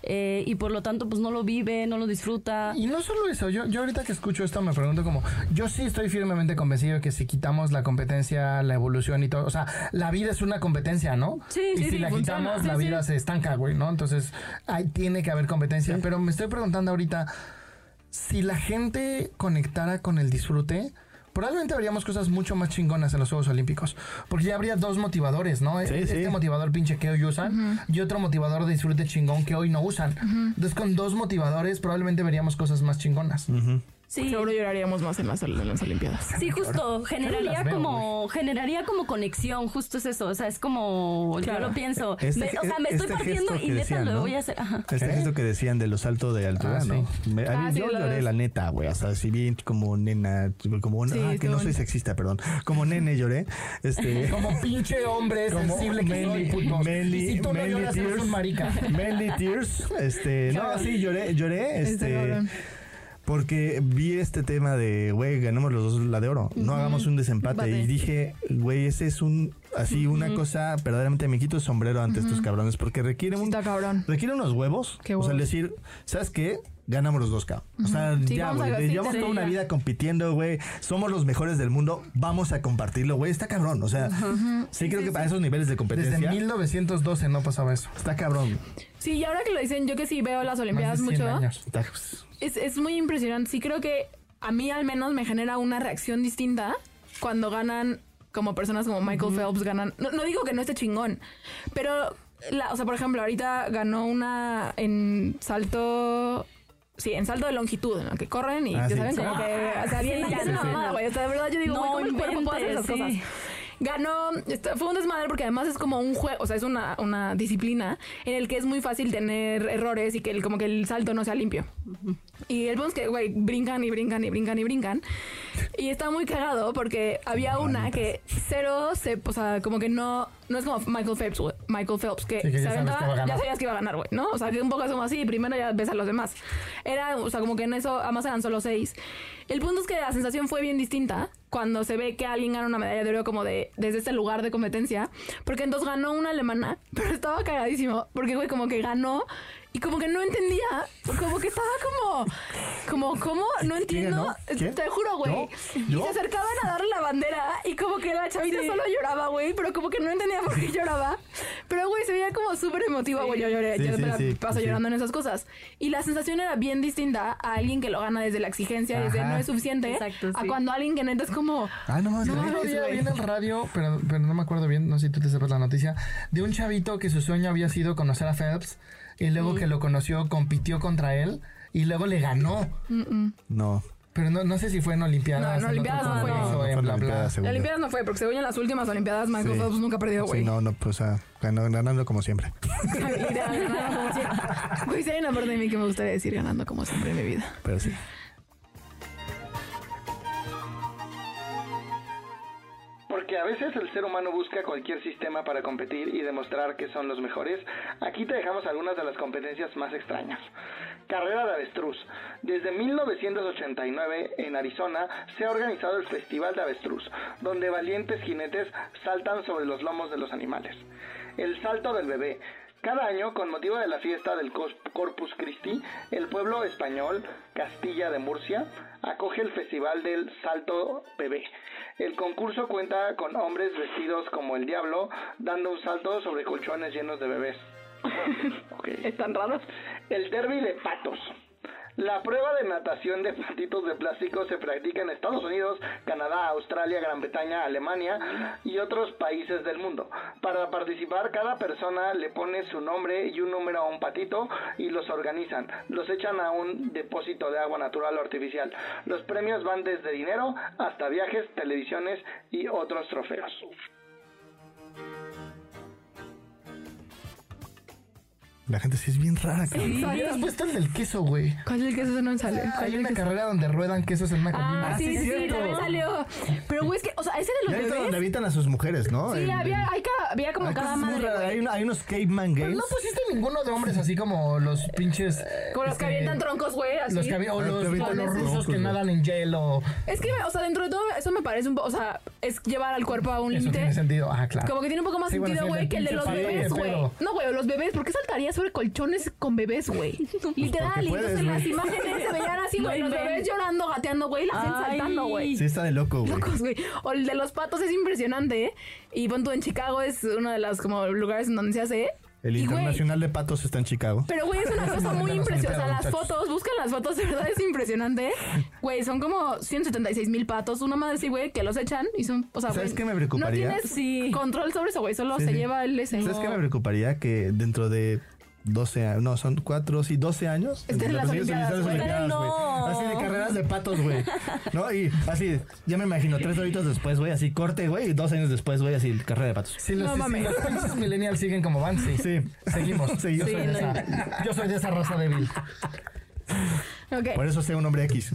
C: eh, y por lo tanto, pues no lo vive, no lo disfruta.
E: Y no solo eso, yo, yo ahorita que escucho esto me pregunto como, yo sí estoy firmemente convencido que si quitamos la competencia, la evolución y todo, o sea, la vida es una competencia, ¿no?
C: Sí,
E: y
C: sí,
E: si
C: sí,
E: la
C: funciona.
E: quitamos,
C: Sí,
E: la vida
C: sí.
E: se estanca, güey, ¿no? Entonces, ahí tiene que haber competencia. Pero me estoy preguntando ahorita, si la gente conectara con el disfrute, probablemente veríamos cosas mucho más chingonas en los Juegos Olímpicos. Porque ya habría dos motivadores, ¿no?
D: Sí,
E: este
D: sí.
E: motivador pinche que hoy usan y otro motivador de disfrute chingón que hoy no usan. Entonces, con dos motivadores probablemente veríamos cosas más chingonas.
C: Sí.
A: Seguro lloraríamos más en las, en las Olimpiadas.
C: Sí, justo, generaría
E: veo,
C: como, generaría como conexión, justo es eso, o sea, es como,
A: Claro.
C: yo lo pienso,
D: Este-
C: Me- o sea, me estoy
D: este
C: partiendo
D: gesto
C: y
D: que
C: neta
D: decían,
C: lo
D: ¿no?
C: voy a hacer, ajá.
D: Este gesto que decían de los saltos de altura,
E: Ah,
D: ¿no? Me- a mí
A: Ah, sí,
D: yo
A: lo
D: lloré,
A: ves.
D: la neta, güey. O sea, si bien como nena, como
A: Sí,
D: ah, que no soy
A: bonito.
D: sexista, perdón. Como nene lloré. Este. <laughs>
E: Como pinche hombre <laughs>
D: Como
E: sensible que soy, putos. Y si tú no lloras, eres
D: tears.
E: un marica.
D: Manly Tears. Este, no, sí, lloré, lloré,
A: Este
D: este. Porque vi este tema de, güey, ganamos los dos la de oro. No hagamos un desempate.
A: Empate.
D: Y dije, güey, ese es un, así, una cosa, verdaderamente me quito el sombrero ante estos cabrones. Porque requiere un,
A: Está cabrón.
D: requiere unos huevos.
A: Qué
D: O sea,
A: huevos.
D: decir, ¿sabes qué? Ganamos los dos, cabrón. O sea,
A: Sí,
D: ya, güey. Llevamos toda una vida compitiendo, güey. Somos los mejores del mundo. Vamos a compartirlo, güey. Está cabrón. O sea, sí, creo que para esos niveles de
E: Desde
D: competencia
E: 1912 no pasaba eso.
D: está cabrón.
A: Sí, y ahora que lo dicen, yo que sí veo las Olimpiadas
E: Más de 100
A: mucho,
E: años.
D: Está-
A: es, es muy impresionante. Sí creo que a mí al menos me genera una reacción distinta cuando ganan como personas como Michael Phelps ganan. No, no digo que no esté chingón, pero, la, o sea, por ejemplo, ahorita ganó una en salto... Sí, en salto de longitud, en la que corren y
D: Ah,
A: ya
D: sí.
A: saben como que, o sea, bien, ya
C: Sí,
A: es una
C: sí.
A: mamada, güey. O sea, de verdad yo digo,
C: No
A: güey, ¿cómo el cuerpo puede hacer esas cosas? Ganó, fue un desmadre porque además es como un juego, o sea, es una, una disciplina en el que es muy fácil tener errores y que el, como que el salto no sea limpio. Y el punto es que, güey, brincan y brincan y brincan y brincan. Y está muy cagado porque había una que cero se, o sea, como que no, no es como Michael Phelps, güey, Michael Phelps, que,
E: Sí, que ya
A: se
E: sabes
A: aventaba- ya sabías que iba a ganar, güey, ¿no? O sea, que un poco es como así, primero ya ves a los demás. Era, o sea, como que en eso, además eran solo seis. El punto es que la sensación fue bien distinta cuando se ve que alguien gana una medalla de oro como de desde este lugar de competencia, porque entonces ganó una alemana, <laughs> pero estaba cagadísimo, porque güey como que ganó y como que no entendía, como que estaba como como cómo no entiendo, te juro, güey. Se acercaban a darle la bandera y como que la chavita solo lloraba, güey, pero como que no entendía por qué lloraba. Pero güey, se veía como súper emotiva, güey, yo lloré,
D: Sí,
A: yo
D: sí,
A: me la
D: sí,
A: paso
D: sí.
A: llorando en esas cosas. Y la sensación era bien distinta a alguien que lo gana desde la exigencia, desde
D: Ajá.
A: no es suficiente,
C: Exacto,
A: a cuando alguien que neta es como
D: Ah, no,
A: No, no,
E: en el radio, pero, pero no me acuerdo bien, no sé si tú te sepas la noticia, de un chavito que su sueño había sido conocer a Phelps y luego que lo conoció compitió contra él y luego le ganó.
D: No.
E: Pero no, no sé si fue en Olimpiadas.
A: No, en Olimpiadas no
D: No, no
E: en bla,
D: la
E: bla.
D: Yo.
A: Olimpiadas no fue, porque según en las últimas Olimpiadas Michael
D: Sí.
A: Phelps nunca perdió, güey.
D: Sí, no, no, pues, o sea, ganó- ganando como siempre. <laughs>
A: Literal, ganando como siempre. Güey, si hay una parte de mí que me gustaría decir ganando como siempre en mi vida.
D: Pero sí.
F: Porque a veces el ser humano busca cualquier sistema para competir y demostrar que son los mejores, aquí te dejamos algunas de las competencias más extrañas. Carrera de Avestruz. Desde 1989 en Arizona se ha organizado el Festival de Avestruz, donde valientes jinetes saltan sobre los lomos de los animales. El salto del bebé. Cada año, con motivo de la fiesta del Corpus Christi, el pueblo español Castilla de Murcia acoge el Festival del Salto Bebé. El concurso cuenta con hombres vestidos como el diablo, dando un salto sobre colchones llenos de bebés. <laughs>
A: Están raros.
F: El derby de patos. La prueba de natación de patitos de plástico se practica en Estados Unidos, Canadá, Australia, Gran Bretaña, Alemania y otros países del mundo. Para participar, cada persona le pone su nombre y un número a un patito y los organizan. Los echan a un depósito de agua natural o artificial. Los premios van desde dinero hasta viajes, televisiones y otros trofeos.
D: La gente sí es bien rara, cabrón.
E: Después está el del queso, güey.
A: ¿Cuál es el queso? Ese no me sale. ¿Cuál
E: Hay una
A: queso?
E: carrera donde ruedan quesos en una colina.
A: Ah, sí, sí, sí,
D: cierto.
A: también salió. Pero, güey, es que, o sea, ese de los
D: es donde
A: bebés.
D: avientan a sus mujeres, ¿no?
A: Sí,
D: El-
A: había, hay ca- había como
D: hay
A: cada
D: cosas muy
A: madre,
D: raras.
A: güey.
D: Hay, unos caveman
E: Pero
D: games.
E: no pusiste ninguno de hombres así como los pinches.
A: Como los que
E: este,
A: avientan troncos, güey, así.
E: Los que avi- o
D: Ah,
E: los,
D: que avientan
E: o los
D: troncos,
E: rusos que
D: güey.
E: nadan en hielo.
A: Es que, o sea, dentro de todo, eso me parece un poco, o sea, es llevar al cuerpo a un
E: Eso
A: límite.
E: tiene sentido. Ah, claro.
A: Como que tiene un poco más
E: Sí, bueno,
A: sentido,
E: sí,
A: güey, que el de
E: pinche
A: los bebés, güey.
E: pedo.
A: No, güey, los bebés, ¿por qué saltaría sobre colchones con bebés, güey? <laughs> Literal,
D: porque
A: y entonces
D: puedes,
A: las imágenes se veían así, güey,
C: No
A: los bebés llorando, gateando, güey, y la gente
C: Ay.
A: saltando, güey.
D: Sí, está de loco, güey.
A: Locos, güey. O el de los patos es impresionante, ¿eh? Y pon tú en Chicago es uno de los como lugares en donde se hace.
D: El
A: Y, güey,
D: Internacional de Patos está en Chicago.
A: Pero, güey, es una <laughs> cosa muy impresionante. O sea, las fotos, buscan las fotos, de verdad es impresionante. Güey, son como 176 mil patos. Una madre así, güey, que los echan y son. O sea,
D: ¿Sabes qué me preocuparía?
A: No tienes
C: Sí.
A: control sobre eso, güey. Solo
D: Sí,
A: se
D: sí.
A: lleva el ese.
D: ¿Sabes qué me preocuparía? Que dentro de 12 años, no, son 4, sí, 12 años.
A: En las
D: Los
A: Olimpiadas, güey.
C: No.
D: Así de carreras de patos, güey. ¿No? Y así, ya me imagino, tres horitos después, güey, así corte, güey, y dos años después, güey, así carrera de patos.
E: Los,
A: No mames.
E: los pinches millennials siguen como van, sí.
D: Sí.
E: Seguimos.
D: Sí,
E: yo,
D: sí,
E: soy de esa, yo soy de esa raza débil.
D: Por eso sea un hombre X.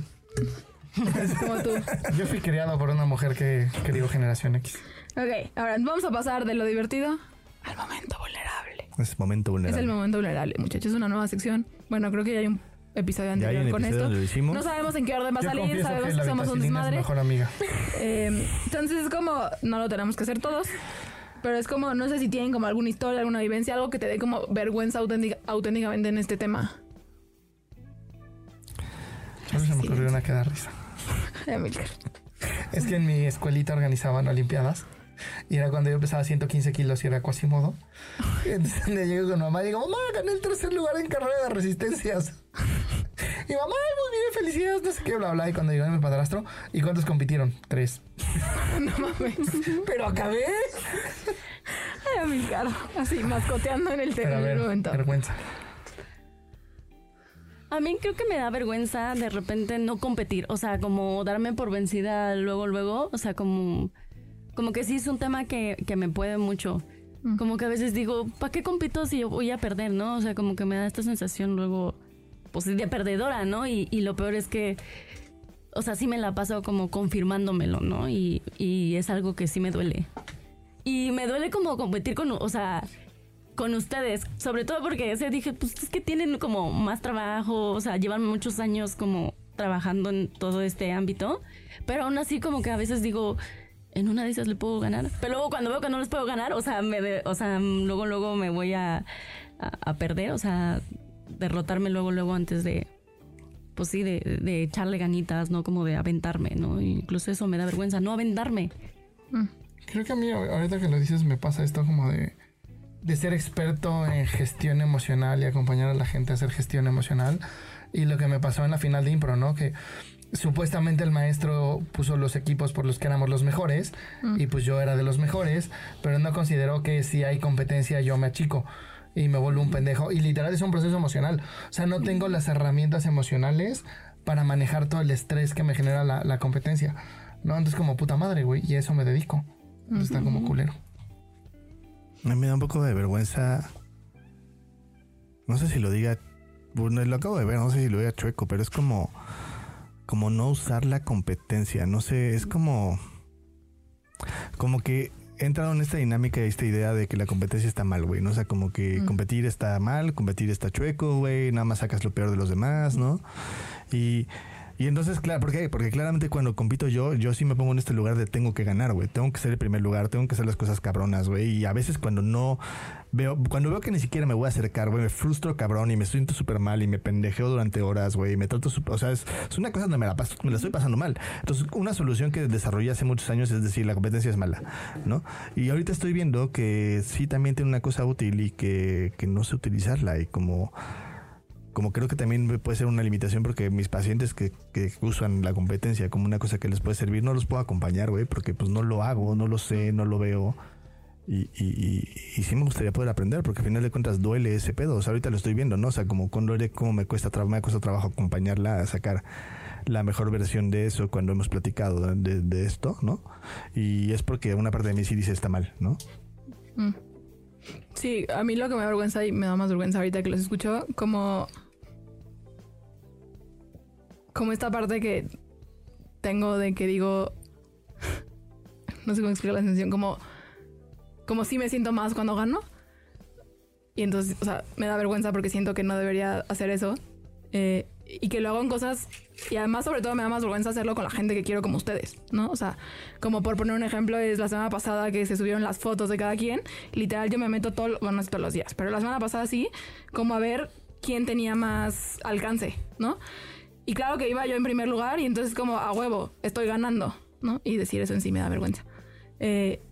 A: como tú.
E: Yo fui criado por una mujer que crió Generación X.
A: Ok, ahora vamos a pasar de lo divertido al momento vulnerable.
D: Es momento
A: Es
D: vulnerable.
A: el momento vulnerable, muchachos. Es una nueva sección. Bueno, creo que ya hay un episodio
D: Ya hay
A: anterior
D: un
A: con
D: episodio
A: esto.
D: donde lo hicimos.
A: No sabemos en qué orden va a salir. Sabemos
E: que
A: somos un
E: es
A: desmadre.
E: mejor amiga. <laughs>
A: Eh, entonces es como, no lo tenemos que hacer todos, pero es como, no sé si tienen como alguna historia, alguna vivencia, algo que te dé como vergüenza auténtica- auténticamente en este tema.
E: Solo se me ocurrió una que da risa. <laughs> Es que en mi escuelita organizaban olimpiadas. Y era cuando yo pesaba 115 kilos y era Quasimodo. Y <laughs> entonces le llego con mamá y digo, mamá, gané el tercer lugar en carrera de resistencias. <laughs> Y mamá, ay, muy bien, felicidades, no sé qué, bla, bla. Y cuando llegó mi padrastro, ¿y cuántos compitieron? Tres. <laughs>
A: No mames.
E: Pero acabé.
A: Ay, Emilcar. Así, mascoteando en el, te-
E: Pero a
A: en el
E: ver,
A: momento.
E: vergüenza.
C: A mí creo que me da vergüenza de repente no competir, o sea, como darme por vencida luego, luego, o sea, como, como que sí es un tema que, que me puede mucho. Como que a veces digo, ¿para qué compito si yo voy a perder, no? O sea, como que me da esta sensación luego, pues de perdedora, ¿no? Y, y lo peor es que, o sea, sí me la paso como confirmándomelo, ¿no? Y, y es algo que sí me duele. Y me duele como competir con, o sea, con ustedes, sobre todo porque ese dije, pues es que tienen como más trabajo, o sea, llevan muchos años como trabajando en todo este ámbito, pero aún así como que a veces digo, en una de esas le puedo ganar, pero luego cuando veo que no les puedo ganar, o sea, me de- o sea, luego luego me voy a, a, a perder, o sea, derrotarme luego luego antes de pues sí, de, de echarle ganitas, ¿no? Como de aventarme, ¿no? Incluso eso me da vergüenza, no aventarme.
E: Creo que a mí ahorita que lo dices me pasa esto como de, de ser experto en gestión emocional y acompañar a la gente a hacer gestión emocional. Y lo que me pasó en la final de impro, ¿no? Que supuestamente el maestro puso los equipos por los que éramos los mejores y pues yo era de los mejores, pero no consideró que si hay competencia yo me achico y me vuelvo un pendejo. Y literal es un proceso emocional. O sea, no tengo las herramientas emocionales para manejar todo el estrés que me genera la, la competencia. ¿No? Entonces como puta madre, güey. Y a eso me dedico. Entonces está como culero.
D: A mí me da un poco de vergüenza. No sé si lo diga. Bueno, lo acabo de ver, no sé si lo diga chueco, pero es como. Como no usar la competencia. No sé, es como. Como que he entrado en esta dinámica, esta idea de que la competencia está mal, güey, ¿no? O sea, como que competir está mal, competir está chueco, güey, nada más sacas lo peor de los demás, ¿no? Y, y entonces, claro, ¿por qué? Porque claramente cuando compito yo, yo sí me pongo en este lugar de tengo que ganar, güey. Tengo que ser el primer lugar, tengo que hacer las cosas cabronas, güey. Y a veces cuando no veo, cuando veo que ni siquiera me voy a acercar, güey, me frustro cabrón y me siento súper mal y me pendejeo durante horas, güey. Me trato, o sea, es, una cosa donde me la, paso, me la estoy pasando mal. Entonces, una solución que desarrollé hace muchos años es decir, la competencia es mala, ¿no? Y ahorita estoy viendo que sí también tiene una cosa útil y que, que no sé utilizarla y como como creo que también puede ser una limitación porque mis pacientes que, usan la competencia como una cosa que les puede servir, no los puedo acompañar, güey, porque pues no lo hago, no lo sé, no lo veo. Y, sí me gustaría poder aprender, porque al final de cuentas duele ese pedo. O sea, ahorita lo estoy viendo, ¿no? O sea, como con Lore, cómo me cuesta, me cuesta trabajo acompañarla a sacar la mejor versión de eso cuando hemos platicado de, de esto, ¿no? Y es porque una parte de mí sí dice está mal, ¿no?
A: Mm. Sí, a mí lo que me da vergüenza y me da más vergüenza ahorita que los escucho, como. Como esta parte que tengo de que digo. no sé cómo explicar la sensación, como. Como si me siento más cuando gano. Y entonces, o sea, me da vergüenza porque siento que no debería hacer eso. Eh, y que lo hago en cosas y además sobre todo me da más vergüenza hacerlo con la gente que quiero como ustedes, ¿no? O sea, como por poner un ejemplo es la semana pasada que se subieron las fotos de cada quien, literal yo me meto todo, bueno, no todos los días, pero la semana pasada sí, como a ver quién tenía más alcance, ¿no? Y claro que iba yo en primer lugar y entonces como a huevo, estoy ganando, ¿no? Y decir eso en sí me da vergüenza. Eh,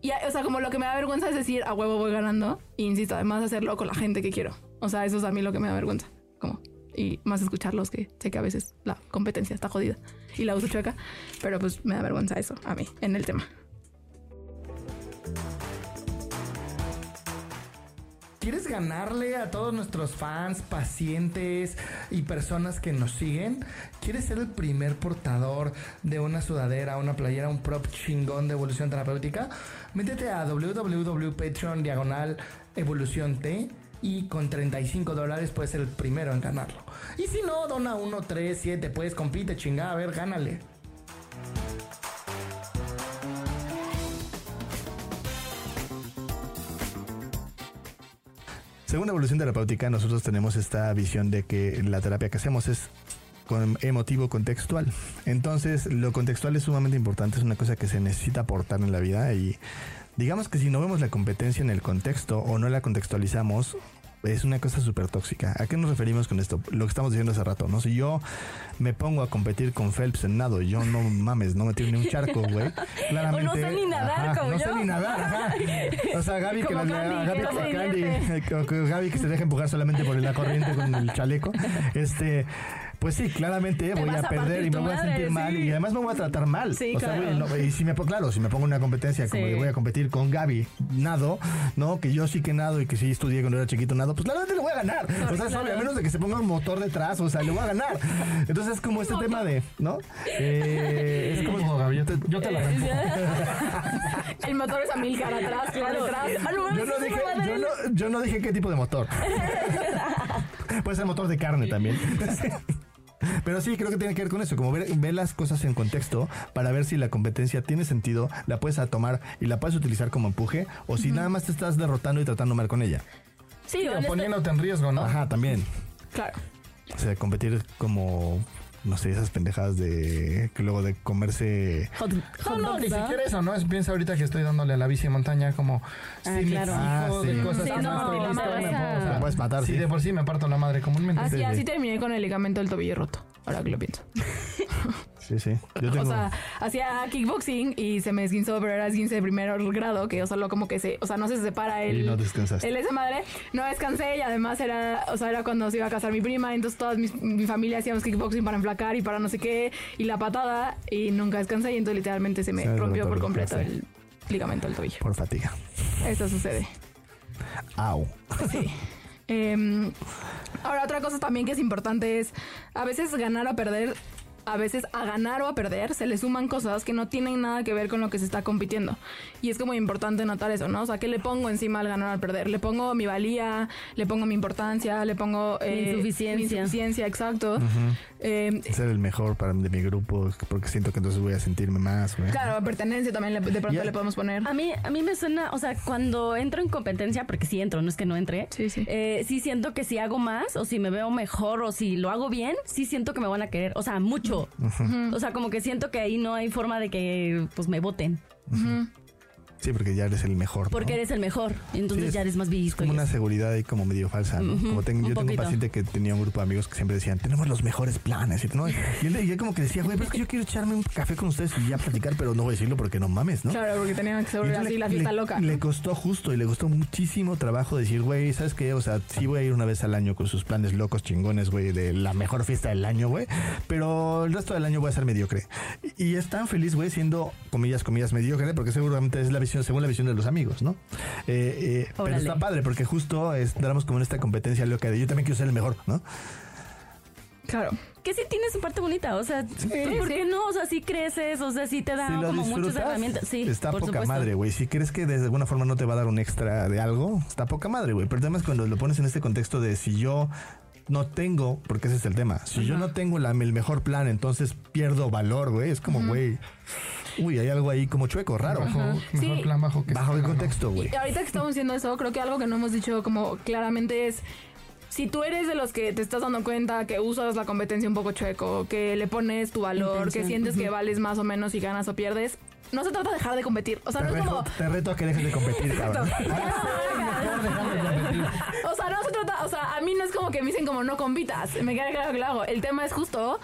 A: y, o sea, como lo que me da vergüenza es decir, a huevo voy ganando. E insisto, además hacerlo con la gente que quiero. O sea, eso es a mí lo que me da vergüenza. Como y más escucharlos, que sé que a veces la competencia está jodida y la uso chueca, pero pues me da vergüenza eso a mí en el tema.
E: ¿Quieres ganarle a todos nuestros fans, pacientes y personas que nos siguen? ¿Quieres ser el primer portador de una sudadera, una playera, un prop chingón de evolución terapéutica? Métete a www.patreon diagonal evolución T y con 35 dólares puedes ser el primero en ganarlo. Y si no, dona 1, 3, 7, puedes compite, chingada, a ver, gánale.
D: Según Evolución Terapéutica, nosotros tenemos esta visión de que la terapia que hacemos es con emotivo contextual. Entonces, lo contextual es sumamente importante, es una cosa que se necesita aportar en la vida y digamos que si no vemos la competencia en el contexto o no la contextualizamos, es una cosa súper tóxica. ¿A qué nos referimos con esto? Lo que estamos diciendo hace rato, ¿no? Si yo me pongo a competir con Phelps en nado, yo no mames, no me tiro ni un charco, güey.
C: Claramente. <laughs> O no sé ni nadar como
D: no
C: yo.
D: sé ni nadar, ajá. O sea, Gaby que, la, Gaby, Gaby, Gaby que se deja empujar solamente por la corriente con el chaleco. Este pues sí, claramente voy a, perder y me voy a sentir mal y además me voy a tratar mal.
A: Sí,
D: o
A: claro.
D: sea, y si me claro, si me pongo en una competencia como voy a competir con Gaby nado, ¿no? Que yo sí que nado y que sí estudié cuando era chiquito nado, pues claramente le voy a ganar. o sea, a menos de que se ponga un motor detrás, o sea, le voy a ganar. Entonces es como este tema de, ¿no? Eh, es como Gaby, yo te, yo te la. <laughs>
A: El motor es a mil cara atrás, claro. Detrás.
D: Yo no, dije, yo, no, yo no dije qué tipo de motor. <laughs> Puede ser motor de carne también. <laughs> Pero sí, creo que tiene que ver con eso, como ver, ver, las cosas en contexto para ver si la competencia tiene sentido, la puedes tomar y la puedes utilizar como empuje, o si nada más te estás derrotando y tratando mal con ella.
C: Sí,
E: o poniéndote en riesgo, ¿no?
D: Ajá, también.
A: Claro.
D: O sea, competir como no sé, esas pendejadas de que luego de comerse.
E: Hot, hot no, no, ni siquiera eso, ¿no? Es, piensa ahorita que estoy dándole a la bici de montaña como
C: ah,
E: si
C: claro.
E: me
D: Ah,
E: fijo
D: sí.
E: de cosas
C: Sí,
E: que
C: no,
E: no
C: de la
E: estoy
C: madre,
E: visto, me
C: esa-
E: puedo- o sea,
D: Te puedes matar,
E: Sí,
D: sí.
E: de por sí me parto la madre comúnmente.
A: Así,
D: sí.
A: así terminé con el ligamento del tobillo roto. Ahora que lo pienso. <laughs>
D: Sí, sí. Yo tengo.
A: O sea, hacía kickboxing y se me esguinzó, pero era esguince de primer grado, que o solo como que se, o sea, no se separa el.
D: Y no descansaste.
A: El esa madre. No descansé y además era, o sea, era cuando se iba a casar mi prima, entonces toda mi, mi familia hacíamos kickboxing para enflacar y para no sé qué, y la patada, y nunca descansé y entonces literalmente se me rompió por completo el ligamento del tobillo.
D: Por fatiga.
A: Eso sucede.
D: Au.
A: Sí. Em, ahora, otra cosa también que es importante es, a veces ganar o perder a veces a ganar o a perder se le suman cosas que no tienen nada que ver con lo que se está compitiendo. Y es como importante notar eso, ¿no? O sea, ¿qué le pongo encima al ganar o al perder? Le pongo mi valía, le pongo mi importancia, le pongo...
C: Mi insuficiencia.
A: Mi insuficiencia, exacto. Eh,
D: Ser el mejor para de mi grupo, porque siento que entonces voy a sentirme más,
A: claro, pertenencia también le- de pronto le podemos poner.
C: A mí, a mí me suena, o sea, cuando entro en competencia, porque sí entro, no es que no entre,
A: Sí, sí.
C: eh, sí siento que si hago más, o si me veo mejor, o si lo hago bien, sí siento que me van a querer, o sea, mucho. O sea, como que siento que ahí no hay forma de que, pues, me voten,
D: Sí, porque ya eres el mejor. ¿no?
C: porque eres el mejor, entonces
D: Sí,
C: ya eres más visto.
D: como una seguridad ahí como medio falsa, ¿no?
C: Ujú,
D: como tengo,
C: un
D: yo tengo un
C: poquito.
D: paciente que tenía un grupo de amigos que siempre decían, tenemos los mejores planes. Y, ¿no? y él, y él como que decía, güey, pero es que yo quiero echarme un café con ustedes y ya platicar, pero no voy a decirlo porque no mames, ¿no?
A: Claro, porque tenían que
D: entonces
A: así
D: le-
A: la fiesta
D: le-
A: loca.
D: Le costó justo y le costó muchísimo trabajo decir, güey, ¿sabes qué? O sea, sí voy a ir una vez al año con sus planes locos chingones, güey, de la mejor fiesta del año, güey. Pero el resto del año voy a ser mediocre. Y y es tan feliz, güey, siendo, comillas, comillas, mediocre, porque seguramente es la visión, según la visión de los amigos, ¿no? Eh, eh, pero está padre, porque justo entramos como en esta competencia loca de yo también quiero ser el mejor, ¿no?
A: Claro.
C: Que sí tiene su parte bonita, o sea, ¿por qué no? O sea, sí creces, o sea, sí te da
D: Si
C: como muchas herramientas. Sí,
D: está
C: por
D: poca
C: supuesto.
D: madre, güey. Si crees que de alguna forma no te va a dar un extra de algo, está poca madre, güey. Pero el tema es cuando lo pones en este contexto de si yo no tengo, porque ese es el tema, si yo no tengo la- el mejor plan, entonces pierdo valor, güey. Es como, güey, uy, hay algo ahí como chueco, raro.
E: Bajo, mejor
A: Sí.
E: plan bajo que
D: Bajo el contexto, güey.
A: Y ahorita que estamos diciendo eso, creo que algo que no hemos dicho como claramente es si tú eres de los que te estás dando cuenta que usas la competencia un poco chueco, que le pones tu valor,
C: Intención,
A: que sientes que vales más o menos si ganas o pierdes, no se trata de dejar de competir. O sea,
D: Te
A: no es
D: reto,
A: como.
D: te reto a que dejes de competir, <laughs> cabrón. <laughs>
A: O sea, no se trata, o sea, a mí no es como que me dicen como no compitas, me queda claro que lo hago. El tema es justo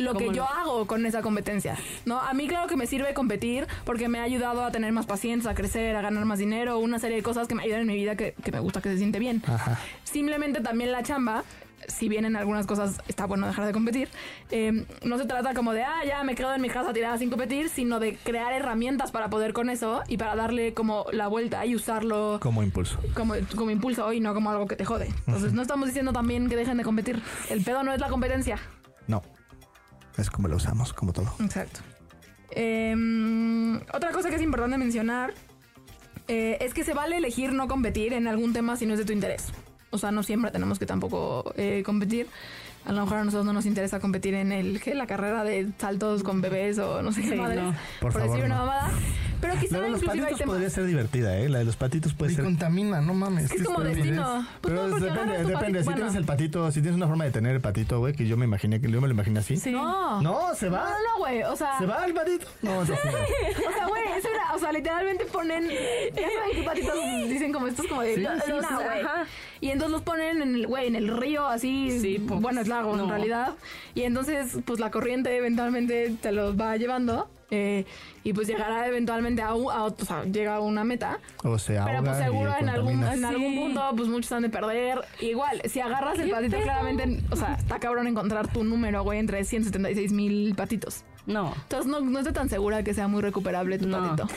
A: lo que
C: ¿Cómo
A: yo hago con esa competencia, ¿no? A mí claro que me sirve competir porque me ha ayudado a tener más paciencia, a crecer, a ganar más dinero, una serie de cosas que me ayudan en mi vida que, que me gusta, que se siente bien.
D: Ajá.
A: Simplemente también la chamba, si bien en algunas cosas está bueno dejar de competir, eh, no se trata como de, ah, ya me quedo en mi casa tirada sin competir, sino de crear herramientas para poder con eso y para darle como la vuelta y usarlo
D: Como impulso.
A: como, como impulso y no como algo que te jode. Entonces no estamos diciendo también que dejen de competir. El pedo no es la competencia.
D: No. Es como lo usamos, como todo.
A: Exacto. Em, otra cosa que es importante mencionar eh, es que se vale elegir no competir en algún tema si no es de tu interés. O sea, no siempre tenemos que tampoco eh, competir. A lo mejor a nosotros no nos interesa competir en el ¿qué? la carrera de saltos con bebés o no sé qué
C: Sí,
A: madres,
C: no.
D: Por favor,
A: decir una
D: no.
A: mamada. Pero quizá
D: La de los patitos podría ser divertida, ¿eh? La de los patitos puede
E: Y
D: ser
E: contamina, no mames.
A: Es que es como destino. Pues
D: Pero
A: no,
D: depende, depende.
A: patito-
D: Si
A: bueno.
D: tienes el patito, si tienes una forma de tener el patito, güey, que yo me imaginé que yo me lo imaginé así.
C: Sí.
A: No.
D: No, se va.
A: no, no, güey. O sea,
D: Se va el patito. No. <laughs>
A: O sea, güey, o sea, literalmente ponen, ya saben qué patitos <laughs> dicen como estos como de
C: Sí, ajá.
A: Y entonces los ponen en el, güey, en el río así,
C: Sí, pues,
A: bueno, es lago en realidad. Y entonces, pues la corriente eventualmente te los va llevando. Eh, y pues llegará eventualmente a, un- a otro, o sea, llega a una meta.
D: O se ahoga
A: Pero pues seguro en algún, en algún
C: Sí.
A: punto, pues muchos han de perder. Igual, si agarras el
C: ¿Qué
A: patito,
C: pedo?
A: claramente, o sea, está cabrón encontrar tu número, güey, entre 176 mil patitos.
C: No.
A: Entonces no, no estoy tan segura que sea muy recuperable tu
C: No.
A: patito.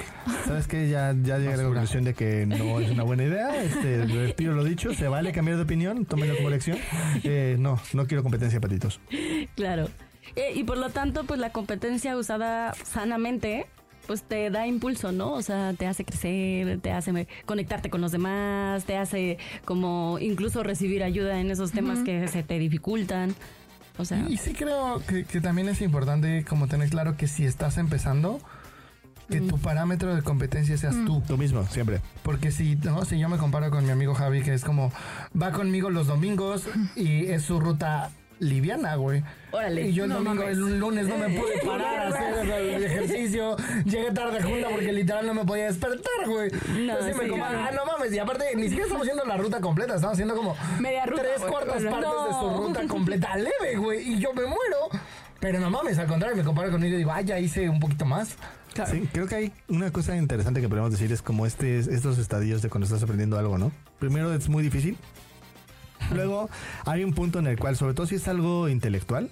D: ¿Sabes qué? Ya, ya llegué a la conclusión de que no es una buena idea. Este, retiro lo dicho. Se vale cambiar de opinión. Tómenlo como lección. Eh, no, no quiero competencia de patitos.
C: Claro. Eh, y por lo tanto, pues la competencia usada sanamente, pues te da impulso, ¿no? O sea, te hace crecer, te hace conectarte con los demás, te hace como incluso recibir ayuda en esos temas que se te dificultan. O sea,
E: Y sí creo que, que también es importante como tener claro que si estás empezando, que tu parámetro de competencia seas tú.
D: Tú mismo, siempre.
E: Porque si, no, si yo me comparo con mi amigo Javi, que es como, va conmigo los domingos y es su ruta liviana, güey.
C: Órale.
E: Y yo el
A: No
E: domingo,
A: mames.
E: el lunes no me pude <laughs> parar a hacer el ejercicio. Llegué tarde junta porque literal no me podía despertar, güey.
C: No,
E: Así me
C: sí,
E: comparo,
C: claro.
E: ah, no mames. Y aparte, ni siquiera estamos haciendo la ruta completa, estamos haciendo como
A: Media ruta,
E: tres cuartas
A: Bueno,
E: partes de su
C: no.
E: ruta completa <laughs> leve, güey. Y yo me muero. Pero no mames, al contrario, me comparo con él y digo, ah, ya hice un poquito más.
D: Sí, creo que hay una cosa interesante que podemos decir es como este, estos estadios de cuando estás aprendiendo algo, ¿no? Primero es muy difícil. Luego hay un punto en el cual, sobre todo si es algo intelectual,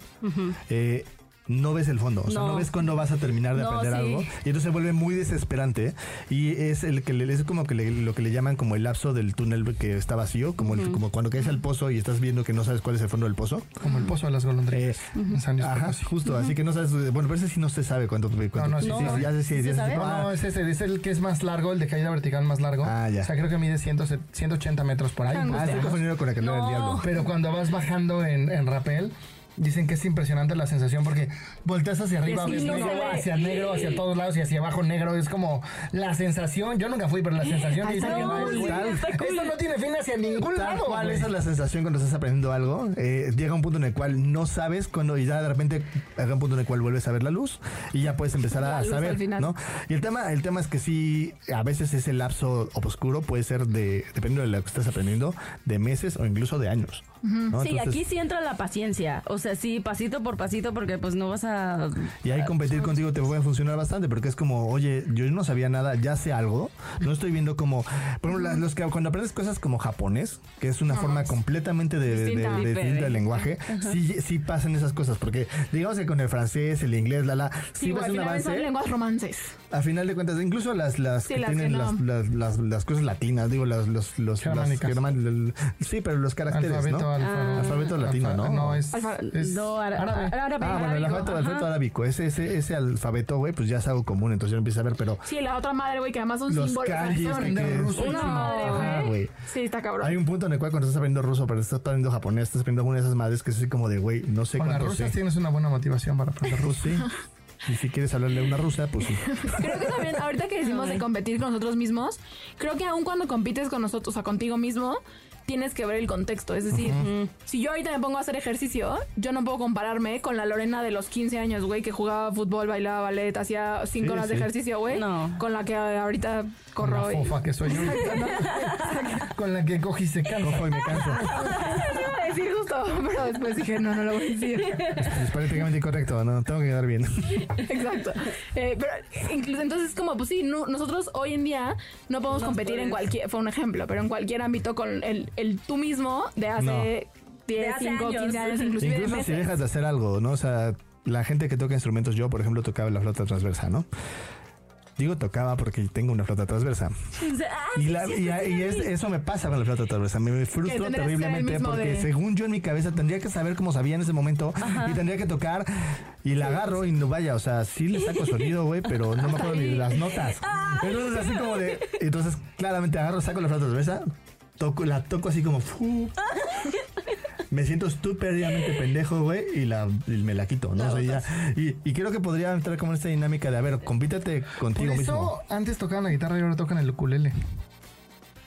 D: eh, no ves el fondo, o sea, no,
C: No.
D: ves cuándo vas a terminar de
C: No,
D: aprender
C: sí.
D: algo y entonces se vuelve muy desesperante y es el que le, es como que le- lo que le llaman como el lapso del túnel que está vacío, como el- como cuando caes al pozo y estás viendo que no sabes cuál es el fondo del pozo.
E: Como el pozo de las golondrinas.
D: Eh,
E: San Luis
D: Ajá, justo, así que no sabes, bueno, pero ese sí no se sabe cuánto, cuánto
E: no, sí,
D: sí,
E: sí,
D: sí, ya sé, sí,
C: ¿Sí
D: ya
C: se
D: sé,
E: No,
D: ah,
E: no, es ese, es el que es más largo, el de caída vertical más largo.
D: Ah, ya.
E: O sea, creo que mide 100, 180 metros por ahí.
D: ah, estoy confundido con la que no era el
C: No.
D: diablo.
E: Pero cuando vas bajando en, en rapel, dicen que es impresionante la sensación porque volteas hacia arriba, ves
C: no
E: negro, hacia negro, hacia todos lados y hacia abajo negro. Es como la sensación. Yo nunca fui, pero la sensación de
C: Ay, no, sí, está cool.
E: Esto no tiene fin hacia ningún
D: Tal
E: lado.
D: cual,
E: güey.
D: esa es la sensación cuando estás aprendiendo algo. Eh, llega un punto en el cual no sabes cuando y ya de repente llega un punto en el cual vuelves a ver la luz y ya puedes empezar a saber,
A: al final.
D: ¿no? Y el tema, el tema es que sí, a veces ese lapso oscuro puede ser de, dependiendo de lo que estés aprendiendo, de meses o incluso de años. ¿No?
C: Sí,
D: Entonces,
C: aquí sí entra la paciencia. O sea, sí, pasito por pasito, porque pues no vas a.
D: Y ahí competir contigo te puede funcionar bastante porque es como, oye, yo no sabía nada, ya sé algo. No estoy viendo como, por ejemplo, las- los que cuando aprendes cosas como japonés, que es una forma completamente de, de- de-
A: Distinta.
D: de- distinta del lenguaje, sí, sí pasan esas cosas. Porque digamos que con el francés, el inglés, la la, sí,
A: Sí, güey,
D: un
A: al final son
D: avance.
A: lenguas romances.
D: A final de cuentas, incluso las, las
A: Sí,
D: que
A: las que
D: tienen
A: no.
D: las, las, las, las cosas latinas, digo, las, los, los,
E: Germánicas.
D: sí, pero los caracteres,
E: Alfabeto,
D: ¿no?
E: Alfa-
D: Alfabeto latino,
E: alfa-
D: ¿no?
E: No, es,
A: Alfa-
E: es
C: No,
E: árabe.
C: árabe.
D: Ah, bueno, el alfabeto, alfabeto arábico, ese, ese, ese alfabeto, güey, pues ya es algo común, entonces yo empiezo a ver, pero
A: Sí, la otra madre, güey, que además son
D: los
A: son
D: que- que-
E: ruso,
A: una madre, güey. Sí, está cabrón.
D: Hay un punto en el cual cuando estás aprendiendo ruso, pero estás aprendiendo japonés, estás aprendiendo una de esas madres que es así como de, güey, no sé
E: Con las
D: cuánto sé.
E: rusas tienes una buena motivación para aprender
D: Pues
E: ruso.
D: sí. Y si quieres hablarle a una rusa, pues sí.
A: Creo que también, ahorita que decimos de <laughs> competir con nosotros mismos, creo que aun cuando compites con nosotros, o sea, contigo mismo, tienes que ver el contexto. Es decir, si yo ahorita me pongo a hacer ejercicio, yo no puedo compararme con la Lorena de los 15 años, güey, que jugaba fútbol, bailaba ballet, hacía 5
D: Sí,
A: horas de ejercicio, güey.
C: No.
A: Con la que ahorita corro.
E: la
A: y-
E: fofa que soy yo. <laughs> Con la que cogí y se cansa.
D: Cojo y me canso. <laughs>
A: Iba a decir justo, pero después dije, no, no lo voy a decir.
D: Es políticamente incorrecto, no, tengo que quedar bien.
A: Exacto. Eh, pero incluso entonces como pues sí, no- nosotros hoy en día no podemos
C: No
A: competir en cualquier, fue un ejemplo, pero en cualquier ámbito con el, el tú mismo de hace 10,
C: hace
A: 5,
C: años.
A: 15 años, inclusive de
D: Incluso si dejas de hacer algo, ¿no? O sea, la gente que toca instrumentos, yo, por ejemplo, tocaba la flauta transversa, ¿no? Digo tocaba porque tengo una flauta transversa.
C: Ah,
D: Y, la- y- es- eso me pasa con la flauta transversa. Me, frustro terriblemente porque
A: de-
D: según yo en mi cabeza tendría que saber cómo sabía en ese momento y tendría que tocar y la agarro y no vaya, o sea, sí le saco sonido, güey, pero no me acuerdo ni de las notas. <laughs> Entonces así como de, entonces claramente agarro, saco la flauta transversa, toco, la toco así como, fu, me siento estúpidamente pendejo, güey, y, la, y me la quito, ¿no? O sea, ya- y, y creo que podría entrar como en esta dinámica de, a ver, compítete
E: Por
D: contigo mismo.
E: eso antes tocaban la guitarra y ahora tocan el ukulele.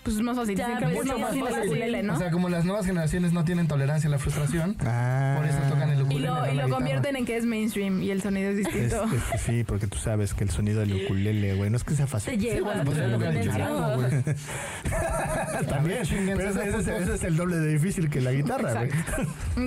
A: Pues es más fácil.
C: Ya,
A: Dicen que es
C: mucho
A: más.
E: O sea, como las nuevas generaciones no tienen tolerancia a la frustración,
D: Ah.
E: por eso tocan el
A: y lo, y lo convierten en que es mainstream y el sonido es distinto.
D: es que sí, porque tú sabes que el sonido del ukulele, güey, no es que sea fácil.
C: Te lleva
E: pues güey. <laughs>
D: También, pero ese,
E: ese
D: ese es- el doble de difícil que la guitarra, güey.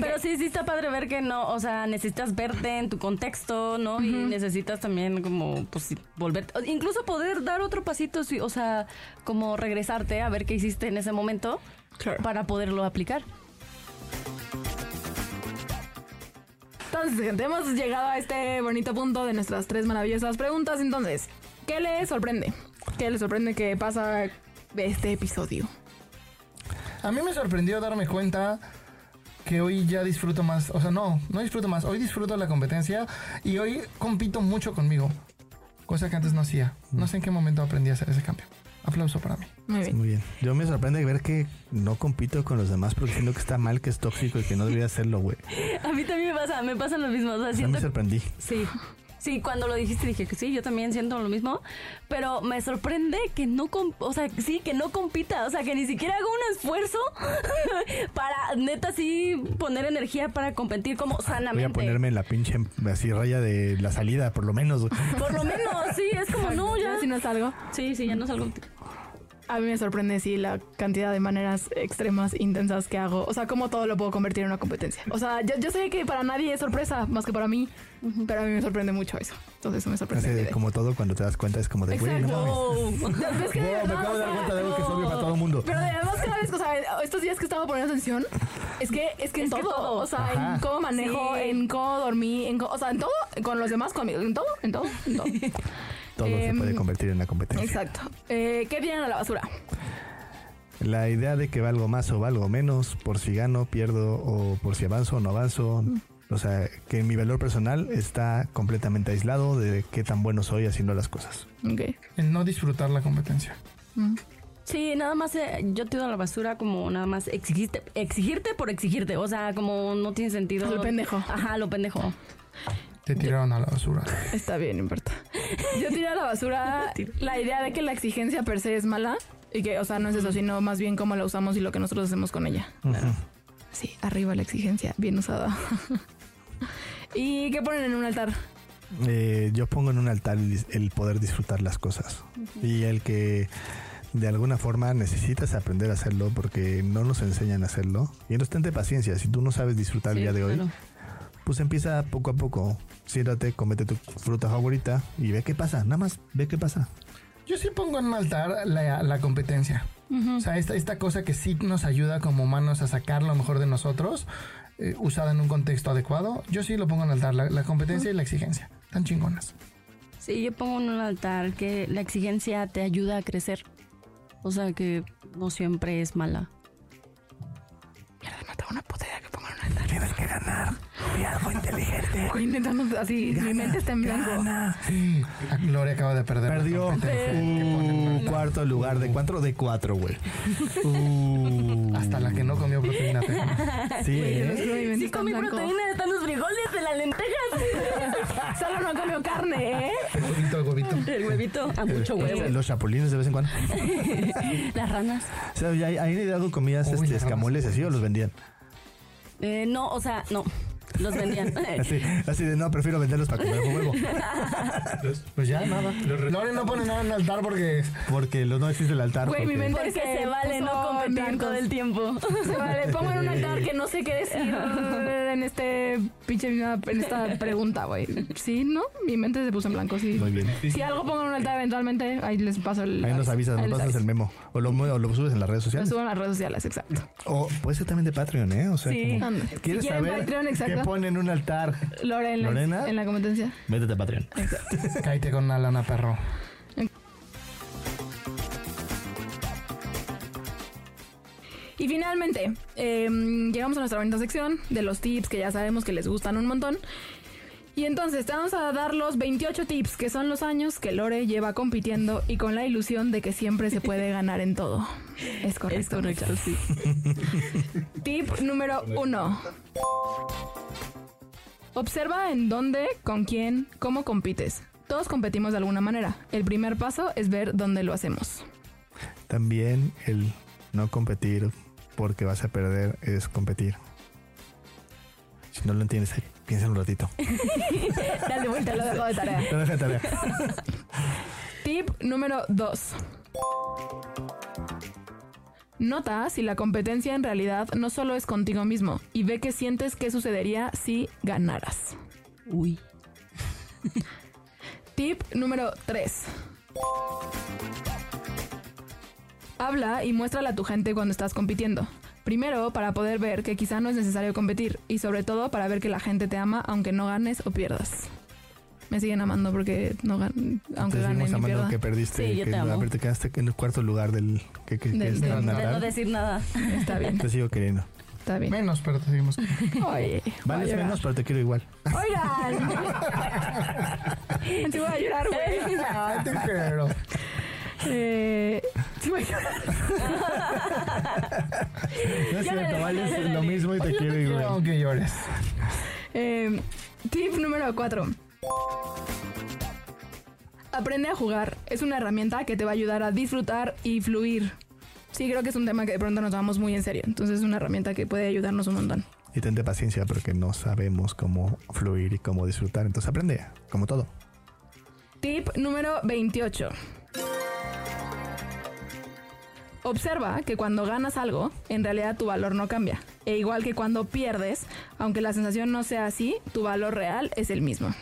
C: Pero sí, sí está padre ver que no, o sea, necesitas verte en tu contexto, ¿no? Y necesitas también como, pues, sí, volver, o incluso poder dar otro pasito, o sea, como regresarte a ver qué hiciste en ese momento
A: Claro.
C: para poderlo aplicar.
A: Entonces, gente, <laughs> hemos llegado a este bonito punto de nuestras tres maravillosas preguntas. Entonces, ¿qué le sorprende? ¿Qué le sorprende que pasa de este episodio?
E: A mí me sorprendió darme cuenta que hoy ya disfruto más. O sea, no, no disfruto más. Hoy disfruto la competencia y hoy compito mucho conmigo. Cosa que antes no hacía. No sé en qué momento aprendí a hacer ese cambio. Aplauso para mí.
A: Muy bien.
D: Muy bien. Yo me sorprende ver que no compito con los demás porque siento que está mal, que es tóxico y que no debería hacerlo, güey.
C: A mí también me pasa, me pasa lo mismo, o sea, siento
D: me sorprendí.
C: Sí. Sí, cuando lo dijiste dije que sí, yo también siento lo mismo, pero me sorprende que no, o sea, sí, que no compita, o sea, que ni siquiera haga un esfuerzo <laughs> para neta sí poner energía para competir como
D: Voy
C: sanamente.
D: a ponerme en la pinche así raya de la salida, por lo menos.
C: Por lo menos, sí, es como no, ya.
A: Si no es algo.
C: Sí, sí, ya no salgo.
A: A mí me sorprende, sí, la cantidad de maneras extremas, intensas que hago. O sea, cómo todo lo puedo convertir en una competencia. O sea, yo, yo sé que para nadie es sorpresa, más que para mí. Pero a mí me sorprende mucho eso. Entonces eso me sorprende.
D: Así como todo, cuando te das cuenta es como de, güey, no. <laughs>
A: Es que de
D: Wow, me acabo de dar cuenta de algo que es obvio para todo el mundo.
A: Pero además cada vez, o sea, estos días que estaba poniendo atención, Es que, es que en
C: que
A: todo, o sea,
D: Ajá.
A: en cómo manejo,
C: Sí.
A: en cómo dormí, en co- o sea, en todo, con los demás conmigo, en todo, en todo, en todo. <laughs>
D: Todo se
A: Em,
D: puede convertir en la competencia.
A: Exacto. Eh, ¿Qué tiran a la basura?
D: La idea de que valgo más o valgo menos, por si gano, pierdo, o por si avanzo o no avanzo. O sea, que mi valor personal está completamente aislado de qué tan bueno soy haciendo las cosas.
A: Ok.
E: El no disfrutar la competencia.
C: Sí, nada más eh, yo tiro a la basura como nada más exigirte, exigirte por exigirte. O sea, como no tiene sentido.
A: Lo pendejo.
C: Ajá, lo pendejo.
E: Te tiraron a la basura.
A: Está bien, no importa. <laughs> Yo tiro a la basura la idea de que la exigencia per se es mala y que, o sea, no es eso, sino más bien cómo la usamos y lo que nosotros hacemos con ella. Sí, arriba la exigencia, bien usada. <laughs> ¿Y qué ponen en un altar?
D: Eh, yo pongo en un altar el, poder disfrutar las cosas. Y el que de alguna forma necesitas aprender a hacerlo porque no nos enseñan a hacerlo. Y entonces tente paciencia. Si tú no sabes disfrutar el día de hoy,
C: claro.
D: Pues empieza poco a poco. Siéntate, comete tu fruta favorita y ve qué pasa. Nada más ve qué pasa.
E: Yo sí pongo en un altar la, la competencia. O sea, esta, esta cosa que sí nos ayuda como humanos a sacar lo mejor de nosotros, eh, usada en un contexto adecuado, yo sí lo pongo en altar, la, la competencia y la exigencia. Tan chingonas.
C: Sí, yo pongo en un altar que la exigencia te ayuda a crecer. O sea, que no siempre es mala.
A: Mierda, tengo una puta idea que pongan en un altar.
D: Tienes que ganar. Algo inteligente.
A: Estoy intentando así, mi mente está en blanco.
E: Sí. A Gloria acaba de perder. la
D: Perdió.
E: un
D: Uh, cuarto lugar. ¿De cuatro? De cuatro, güey. Uh,
E: Hasta la que no comió proteína.
D: Sí, ¿eh?
C: Sí comí
A: blanco.
C: proteína, están los frijoles de las lentejas. <laughs>
A: Solo no comió carne, ¿eh?
E: El huevito, el huevito.
C: El huevito, a mucho huevo.
D: Los chapulines de vez en cuando. <laughs>
C: Las ranas.
D: O sea, ¿hay, hay dado comidas
E: Uy,
D: este, escamoles así o los vendían?
C: Eh, no, o sea, no. Los vendían. <laughs>
D: Así, así de no, prefiero venderlos para comer con huevo.
E: Pues ya, nada. Gloria no pone nada en altar porque
D: Porque los no existe el altar.
A: Güey, mi
D: porque-
A: mente
C: Porque
A: se
C: se vale no
A: puso en
C: competir
A: blanco.
C: todo el tiempo.
A: Se vale, pongo en un altar que no sé qué decir <laughs> en este pinche en esta pregunta, güey. Sí, ¿no? Mi mente se puso en blanco, sí.
D: Muy bien.
A: Si algo pongo en un altar eventualmente, ahí les paso el
D: Ahí nos avisas, nos pasas el memo. O lo, o lo subes en las redes
A: Lo
D: sociales.
A: subo en las redes sociales, exacto.
D: O puede ser también de Patreon, ¿eh? O sea,
C: Sí.
D: como-. ¿quieres
A: Si quieren
D: saber
A: Patreon,
D: qué
A: exacto.
D: pone en un altar?
A: Lore en la,
D: ¿Lorena?
A: en la competencia.
D: Métete a Patreon.
E: cállate con una lana, perro.
A: Y finalmente, eh, llegamos a nuestra bonita sección de los tips que ya sabemos que les gustan un montón. Y entonces te vamos a dar los 28 tips, que son los años que Lore lleva compitiendo y con la ilusión de que siempre se puede ganar en todo. Es correcto. muchachos. <laughs> Tip número uno. Observa en dónde, con quién, cómo compites. Todos competimos de alguna manera. El primer paso es ver dónde lo hacemos.
D: También el no competir porque vas a perder es competir. Si no lo entiendes, ahí, piensa un ratito. <laughs>
A: Dale vuelta, lo dejo de tarea.
D: Te dejo de tarea.
A: Tip número 2. Nota si la competencia en realidad no solo es contigo mismo y ve qué sientes que sucedería si ganaras.
C: Uy. <laughs>
A: Tip número 3. Habla y muéstrale a tu gente cuando estás compitiendo. Primero, para poder ver que quizá no es necesario competir y sobre todo para ver que la gente te ama aunque no ganes o pierdas. Me siguen amando porque no gan aunque
D: Te
A: gane
D: seguimos
A: ni
D: amando
A: pierda.
D: que perdiste.
C: Sí, yo
D: que
C: te amo.
D: a ver, te quedaste en el cuarto lugar del que, que, que
A: Del-
D: es
A: del-
D: el
A: de
C: De no decir nada.
A: Está bien,
D: Te sigo queriendo.
A: está bien.
E: Menos, pero te seguimos.
A: Oye, voy a
D: Vales menos, pero te quiero igual.
A: Oigan. <laughs> <laughs> Sí voy a llorar, güey.
E: Ay, te quiero.
A: Eh, sí.
D: No es cierto, vales lo mismo y te quiero
E: Quiero
D: igual.
E: aunque llores.
A: Eh, tip número 4. Aprende a jugar. Es una herramienta que te va a ayudar a disfrutar y fluir. Sí, creo que es un tema que de pronto nos tomamos muy en serio. Entonces es una herramienta que puede ayudarnos un montón.
D: Y tente paciencia porque no sabemos cómo fluir y cómo disfrutar. Entonces aprende, como todo.
A: Tip número 28. Observa que cuando ganas algo, en realidad tu valor no cambia. E igual que cuando pierdes, aunque la sensación no sea así, tu valor real es el mismo.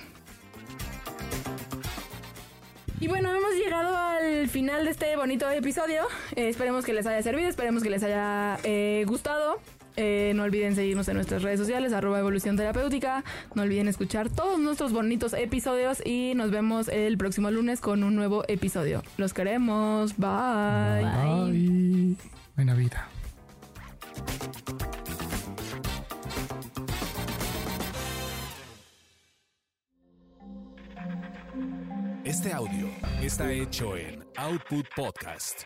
A: Y bueno, hemos llegado al final de este bonito episodio. Eh, esperemos que les haya servido, esperemos que les haya eh, gustado. Eh, no olviden seguirnos en nuestras redes sociales, arroba evolución terapéutica. No olviden escuchar todos nuestros bonitos episodios y nos vemos el próximo lunes con un nuevo episodio. Los queremos. Bye.
E: Bye. Buena vida.
B: Este audio está hecho en Output Podcast.